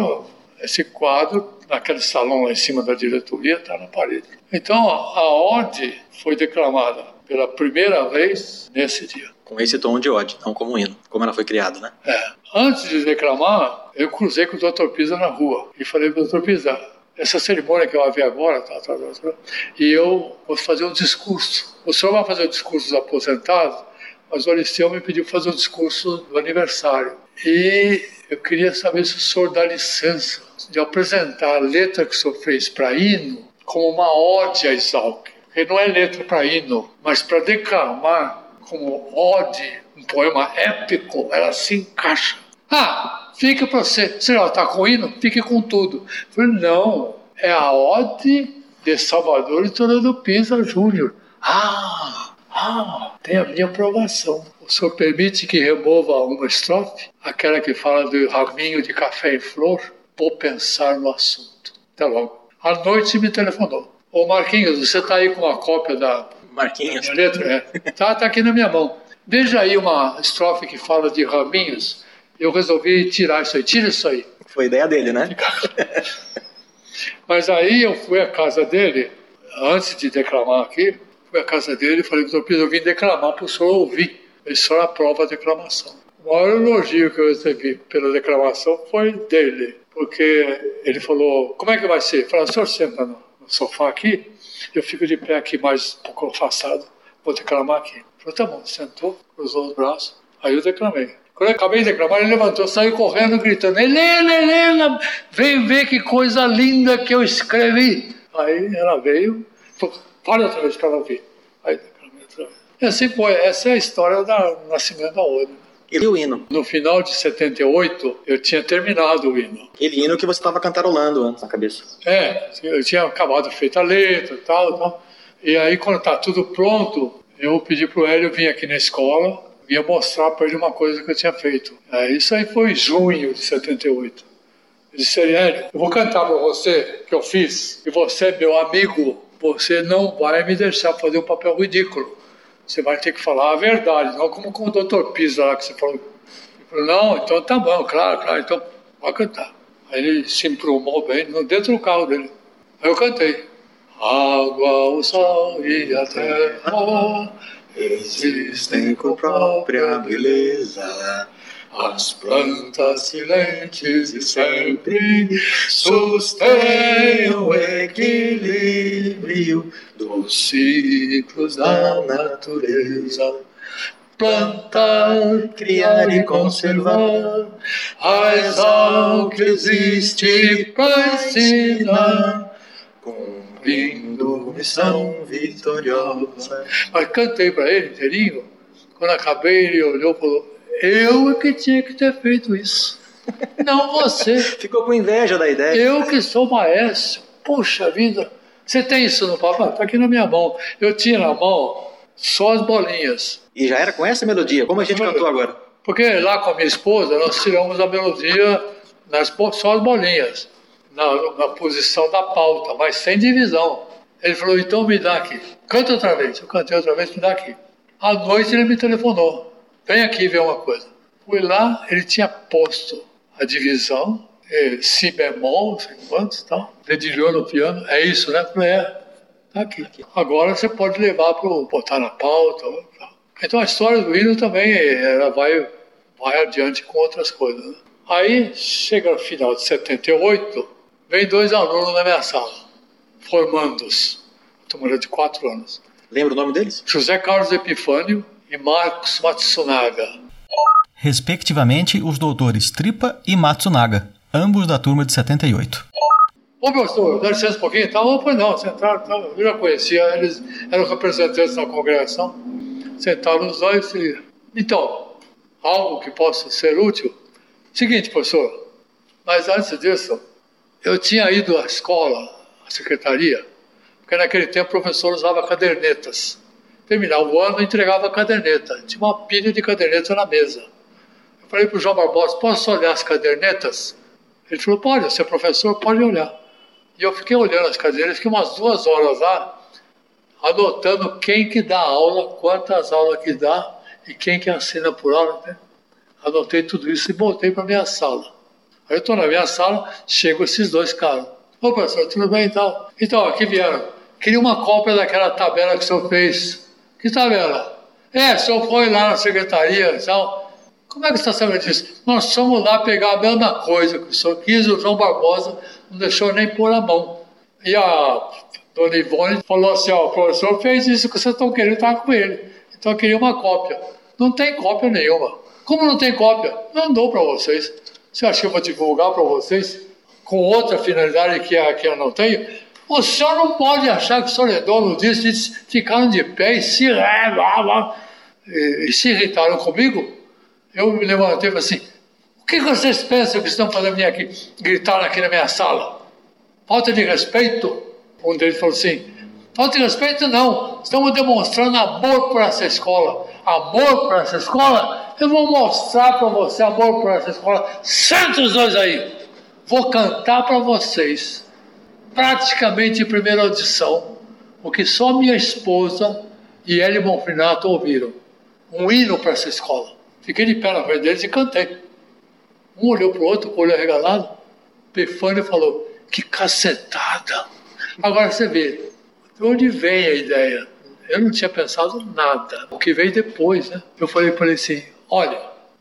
esse quadro, naquele salão lá em cima da diretoria, está na parede. Então, a ode foi declamada pela primeira vez nesse dia com esse tom de ódio, não como um hino, como ela foi criada, né? É. Antes de declamar, eu cruzei com o Dr. Pisa na rua e falei para o Dr. Pisa, essa cerimônia que eu vi agora, tá, tá, tá, tá, e eu vou fazer um discurso. O senhor vai fazer o discurso dos aposentados, mas o Aristeu me pediu fazer o discurso do aniversário. E eu queria saber se o senhor dá licença de apresentar a letra que o senhor fez para hino como uma ode a Exalc. Porque não é letra para hino, mas para declamar como ode, um poema épico, ela se encaixa. Ah, fica para você. Você já está com hino? Fique com tudo. Eu falei, não, é a ode de Salvador e Toledo Pisa Júnior. Ah, ah, tem a minha aprovação. O senhor permite que remova uma estrofe? Aquela que fala do raminho de café em flor? Vou pensar no assunto. Até logo. À noite me telefonou. Ô Marquinhos, você está aí com a cópia da Marquinhos. A letra, é. Tá, tá aqui na minha mão. Veja aí uma estrofe que fala de raminhos. Eu resolvi tirar isso aí. Tira isso aí. Foi ideia dele, né? Mas aí eu fui à casa dele, antes de declamar aqui, fui à casa dele e falei, doutor Pires, eu vim declamar para o senhor ouvir. Ele só aprova a declamação. O maior elogio que eu recebi pela declamação foi dele, porque ele falou, como é que vai ser? Falei, o senhor senta no sofá aqui, eu fico de pé aqui mais um pouco afastado, vou declamar aqui. Falei, tá bom, sentou, cruzou os braços, aí eu declamei. Quando eu acabei de declamar, ele levantou, saiu correndo, gritando: Helena, Helena, vem ver que coisa linda que eu escrevi. Aí ela veio, Fala outra vez para ela ouvir. Aí declamei outra vez. E assim foi, essa é a história do nascimento da ONU. E o hino? No final de 78, eu tinha terminado o hino. Aquele hino que você estava cantarolando antes na cabeça. É, eu tinha acabado de feita a letra e tal, tal. E aí, quando tá tudo pronto, eu pedi pro Hélio vir aqui na escola, ia mostrar para ele uma coisa que eu tinha feito. É, isso aí foi em junho de 78. Eu disse, Hélio, eu vou cantar para você que eu fiz, e você, meu amigo, você não vai me deixar fazer um papel ridículo. Você vai ter que falar a verdade, não como com o doutor Pisa lá que você falou. Ele falou, não, então tá bom, claro, claro, então pode cantar. Aí ele se emprumou bem dentro do carro dele. Aí eu cantei. Água, o sol e a terra existem com própria beleza. As plantas silentes e sempre sustêm o equilíbrio dos ciclos da natureza. Plantar, criar e conservar a exal que existe para ensinar, cumprindo missão vitoriosa. Mas cantei para ele inteirinho. Quando acabei, ele olhou e falou: eu é que tinha que ter feito isso. Não você. Ficou com inveja da ideia. Eu que sou maestro. Puxa vida. Você tem isso no papel? Está aqui na minha mão. Eu tinha na mão só as bolinhas. E já era com essa melodia, como a gente cantou agora. Porque lá com a minha esposa, nós tiramos a melodia nas, só as bolinhas, na, na posição da pauta, mas sem divisão. Ele falou, então me dá aqui. Canta outra vez. Eu cantei outra vez, me dá aqui. À noite ele me telefonou vem aqui ver uma coisa. Fui lá, ele tinha posto a divisão, é, si bemol, não sei quantos, tal, dedilhou no piano, é isso, né? Falei, é, tá aqui. Agora você pode levar para botar na pauta. Tal. Então a história do hino também ela vai, vai adiante com outras coisas. Né? Aí, chega no final de 78, vem dois alunos na minha sala, formandos, turma de quatro anos. Lembra o nome deles? José Carlos Epifânio e Marcos Matsunaga. Respectivamente, os doutores Tripa e Matsunaga, ambos da turma de 78. Ô, pastor, dá licença um pouquinho? Tá, pois não, sentaram, tá, eu já conhecia, eles eram representantes da congregação. Sentaram os dois e. Então, algo que possa ser útil? Seguinte, professor, mas antes disso, eu tinha ido à escola, à secretaria, porque naquele tempo o professor usava cadernetas terminava o ano, entregava a caderneta. Tinha uma pilha de caderneta na mesa. Eu falei para o João Barbosa, posso olhar as cadernetas? Ele falou, pode, você é professor, pode olhar. E eu fiquei olhando as cadernetas, fiquei umas duas horas lá, anotando quem que dá aula, quantas aulas que dá e quem que assina por aula. Né? Anotei tudo isso e voltei para minha sala. Aí eu estou na minha sala, chegam esses dois caras. Ô professor, tudo bem e tal? Então, aqui vieram. Queria uma cópia daquela tabela que o senhor fez que tabela? É, senhor foi lá na secretaria e tal. Como é que está sabendo disso? Nós fomos lá pegar a mesma coisa que o senhor quis, o João Barbosa não deixou nem pôr a mão. E a dona Ivone falou assim: ó, o professor fez isso que vocês estão querendo, estava com ele. Então eu queria uma cópia. Não tem cópia nenhuma. Como não tem cópia? Não dou para vocês. Você acha que eu vou divulgar para vocês com outra finalidade que, a, que eu não tenho? O senhor não pode achar que o senhor é dono disso, eles ficaram de pé e se, e, e se irritaram comigo. Eu me levantei e falei assim: o que vocês pensam que estão fazendo vir aqui, gritar aqui na minha sala? Falta de respeito? Um deles falou assim: falta de respeito não, estamos demonstrando amor por essa escola. Amor por essa escola? Eu vou mostrar para você amor por essa escola. Senta os dois aí, vou cantar para vocês praticamente em primeira audição, o que só minha esposa e Eli Bonfinato ouviram. Um hino para essa escola. Fiquei de pé na frente deles e cantei. Um olhou para o outro com o olho arregalado. Pefânio falou: Que cacetada! Agora você vê, de onde vem a ideia? Eu não tinha pensado nada. O que veio depois, né? Eu falei para ele assim: Olha,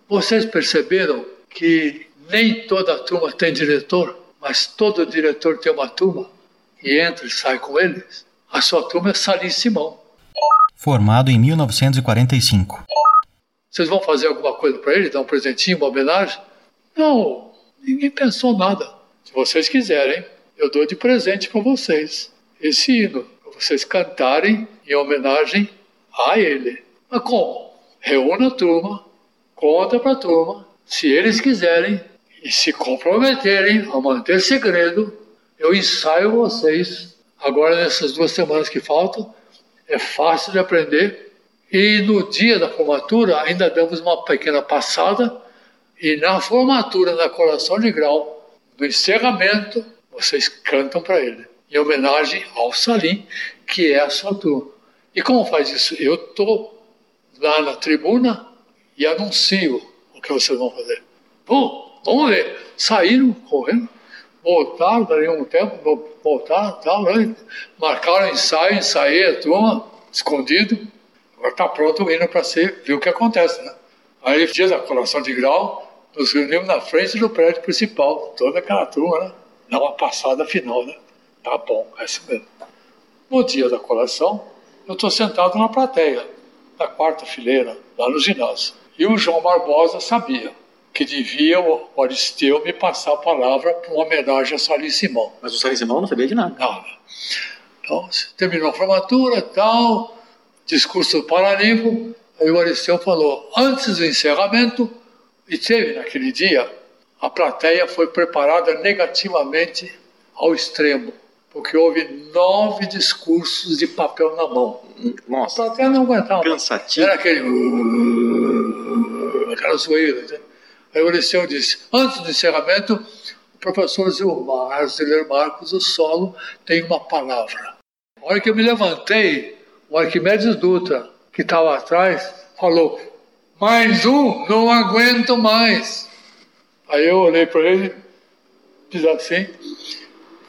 vocês perceberam que nem toda turma tem diretor? Mas todo diretor tem uma turma e entra e sai com eles. A sua turma é Salim Simão. Formado em 1945. Vocês vão fazer alguma coisa para ele, dar um presentinho, uma homenagem? Não, ninguém pensou nada. Se vocês quiserem, eu dou de presente para vocês esse hino, para vocês cantarem em homenagem a ele. Mas como? Reúna a turma, conta para a turma, se eles quiserem, e se comprometerem a manter segredo, eu ensaio vocês agora nessas duas semanas que faltam. É fácil de aprender. E no dia da formatura ainda damos uma pequena passada. E na formatura, na colação de grau, no encerramento, vocês cantam para ele, em homenagem ao Salim, que é a sua turma. E como faz isso? Eu estou lá na tribuna e anuncio o que vocês vão fazer. Bom, vamos ver. Saíram correndo, voltaram, dali um tempo, voltaram, tal, né? marcaram ensaio, ensaiei a turma, escondido. Agora está pronto o hino para ser, ver o que acontece, né? Aí, dia da colação de grau, nos reunimos na frente do prédio principal, toda aquela turma, né? Dá uma passada final, né? Tá bom, é isso mesmo. No dia da colação, eu estou sentado na plateia, na quarta fileira, lá no ginásio. E o João Barbosa sabia que devia o Aristeu me passar a palavra para uma homenagem a Salim Simão. Mas o Salim Simão não sabia de nada. Nada. Então, terminou a formatura tal, discurso do Paraninfo, aí o Aristeu falou, antes do encerramento, e teve naquele dia, a plateia foi preparada negativamente ao extremo, porque houve nove discursos de papel na mão. Nossa. A plateia não aguentava. Cansativo. Era aquele. aquela zoeira. Aí o Liceu disse: antes do encerramento, o professor Zilmar, Marcos, o solo, tem uma palavra. A hora que eu me levantei, o Arquimedes Dutra, que estava atrás, falou: mais um, não aguento mais. Aí eu olhei para ele, fiz assim,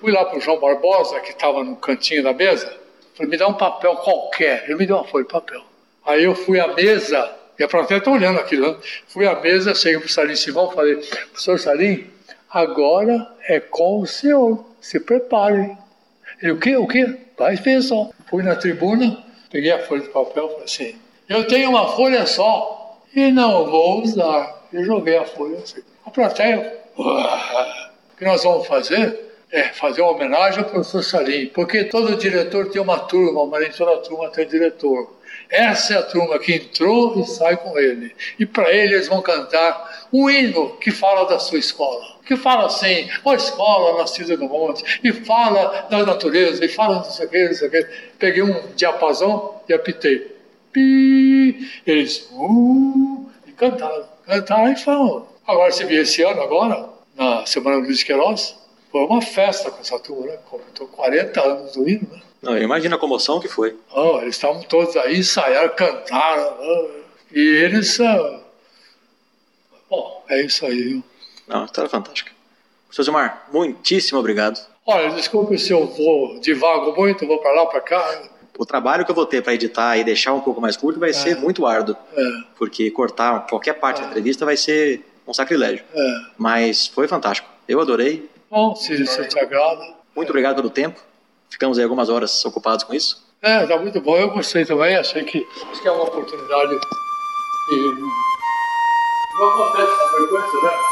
fui lá para o João Barbosa, que estava no cantinho da mesa, falei, me dá um papel qualquer. Ele me deu uma folha de papel. Aí eu fui à mesa, e a plateia está olhando aquilo, né? fui à mesa, cheguei para o Salim Simão e falei, professor Salim, agora é com o senhor, se prepare. Ele, o quê, o quê? Vai só. Fui na tribuna, peguei a folha de papel e falei assim, eu tenho uma folha só, e não vou usar. Eu joguei a folha assim. A plateia, o que nós vamos fazer é fazer uma homenagem ao professor Salim, porque todo diretor tem uma turma, nem toda turma tem diretor. Essa é a turma que entrou e sai com ele. E para ele eles vão cantar um hino que fala da sua escola. Que fala assim, a escola nascida no monte, e fala da natureza, e fala não sei o que, não sei o que. Peguei um diapasão e apitei pi, eles uh, e cantaram, cantaram e falam. Agora, se vier esse ano, agora, na Semana do Luiz Queiroz, foi uma festa com essa turma, né? Completou 40 anos do hino, né? Não, imagina a comoção que foi. Oh, eles estavam todos aí, ensaiaram, cantaram, oh, e eles. Uh... Bom, é isso aí, viu? Não, história fantástica. Professor Gilmar, muitíssimo obrigado. Olha, desculpe se eu vou divago muito, vou para lá, para cá o trabalho que eu vou ter para editar e deixar um pouco mais curto vai é. ser muito árduo. É. Porque cortar qualquer parte é. da entrevista vai ser um sacrilégio. É. Mas foi fantástico. Eu adorei. Bom, se, se te agrada. Muito obrigado pelo tempo. Ficamos aí algumas horas ocupados com isso. É, tá muito bom. Eu gostei também. Achei que, acho que é uma oportunidade. E... Não acontece com frequência, né?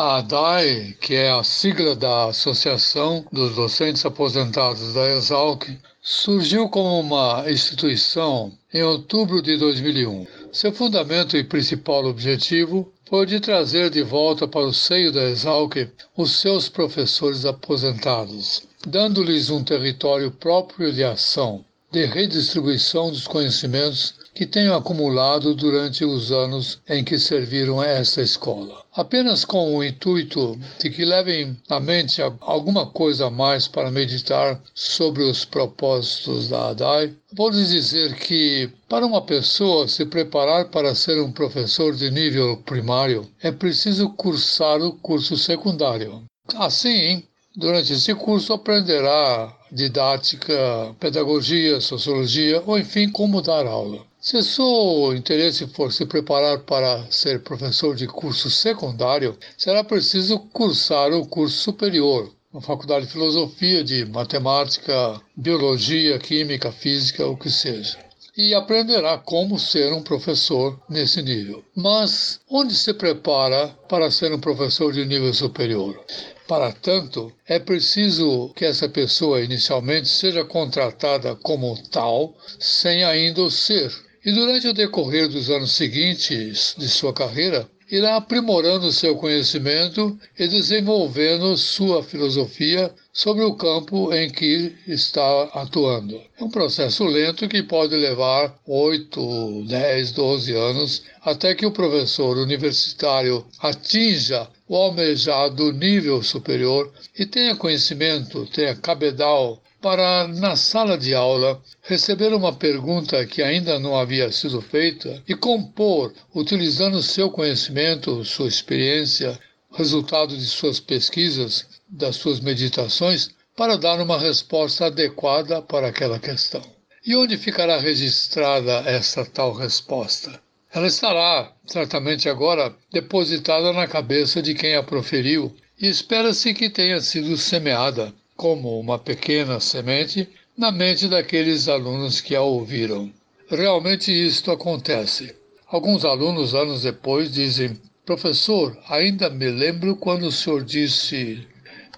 A ADAE, que é a sigla da Associação dos Docentes Aposentados da Exalc, surgiu como uma instituição em outubro de 2001. Seu fundamento e principal objetivo foi de trazer de volta para o seio da Exalc os seus professores aposentados, dando-lhes um território próprio de ação, de redistribuição dos conhecimentos que tenham acumulado durante os anos em que serviram esta escola. Apenas com o intuito de que levem à mente alguma coisa a mais para meditar sobre os propósitos da ADAI, vou lhes dizer que, para uma pessoa se preparar para ser um professor de nível primário, é preciso cursar o curso secundário. Assim, Durante esse curso aprenderá didática, pedagogia, sociologia ou enfim como dar aula. Se seu interesse for se preparar para ser professor de curso secundário, será preciso cursar o curso superior, na faculdade de filosofia, de matemática, biologia, química, física, o que seja. E aprenderá como ser um professor nesse nível. Mas onde se prepara para ser um professor de nível superior? Para tanto, é preciso que essa pessoa inicialmente seja contratada como tal, sem ainda o ser. E durante o decorrer dos anos seguintes de sua carreira, irá aprimorando seu conhecimento e desenvolvendo sua filosofia sobre o campo em que está atuando. É um processo lento que pode levar 8, 10, 12 anos até que o professor universitário atinja o almejado nível superior e tenha conhecimento, tenha cabedal para, na sala de aula, receber uma pergunta que ainda não havia sido feita e compor, utilizando seu conhecimento, sua experiência, resultado de suas pesquisas, das suas meditações, para dar uma resposta adequada para aquela questão. E onde ficará registrada essa tal resposta? Ela estará, certamente agora, depositada na cabeça de quem a proferiu e espera-se que tenha sido semeada como uma pequena semente na mente daqueles alunos que a ouviram. Realmente isto acontece. Alguns alunos, anos depois, dizem: Professor, ainda me lembro quando o senhor disse.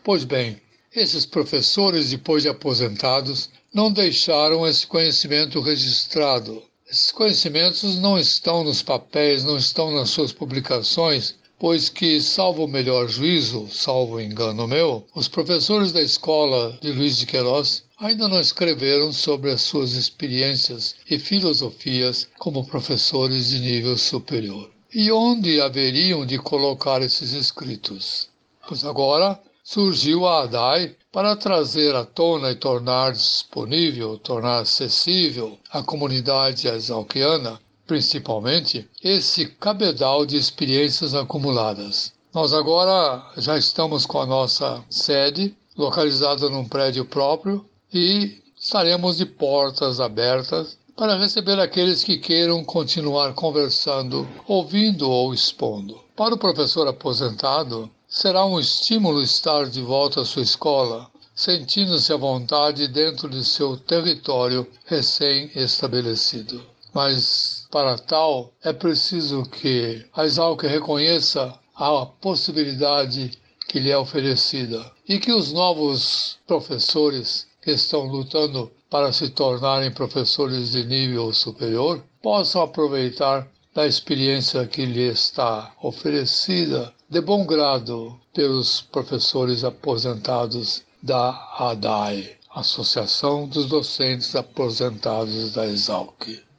Pois bem, esses professores, depois de aposentados, não deixaram esse conhecimento registrado. Esses conhecimentos não estão nos papéis, não estão nas suas publicações, pois que, salvo o melhor juízo, salvo engano meu, os professores da escola de Luiz de Queiroz ainda não escreveram sobre as suas experiências e filosofias como professores de nível superior. E onde haveriam de colocar esses escritos? Pois agora surgiu a ADAI para trazer à tona e tornar disponível, tornar acessível à comunidade exalquiana principalmente, esse cabedal de experiências acumuladas. Nós agora já estamos com a nossa sede localizada num prédio próprio e estaremos de portas abertas para receber aqueles que queiram continuar conversando, ouvindo ou expondo. Para o professor aposentado, será um estímulo estar de volta à sua escola, sentindo-se à vontade dentro de seu território recém-estabelecido. Mas para tal, é preciso que a Exalc reconheça a possibilidade que lhe é oferecida e que os novos professores que estão lutando para se tornarem professores de nível superior possam aproveitar da experiência que lhe está oferecida de bom grado pelos professores aposentados da ADAI, Associação dos Docentes Aposentados da Exalc.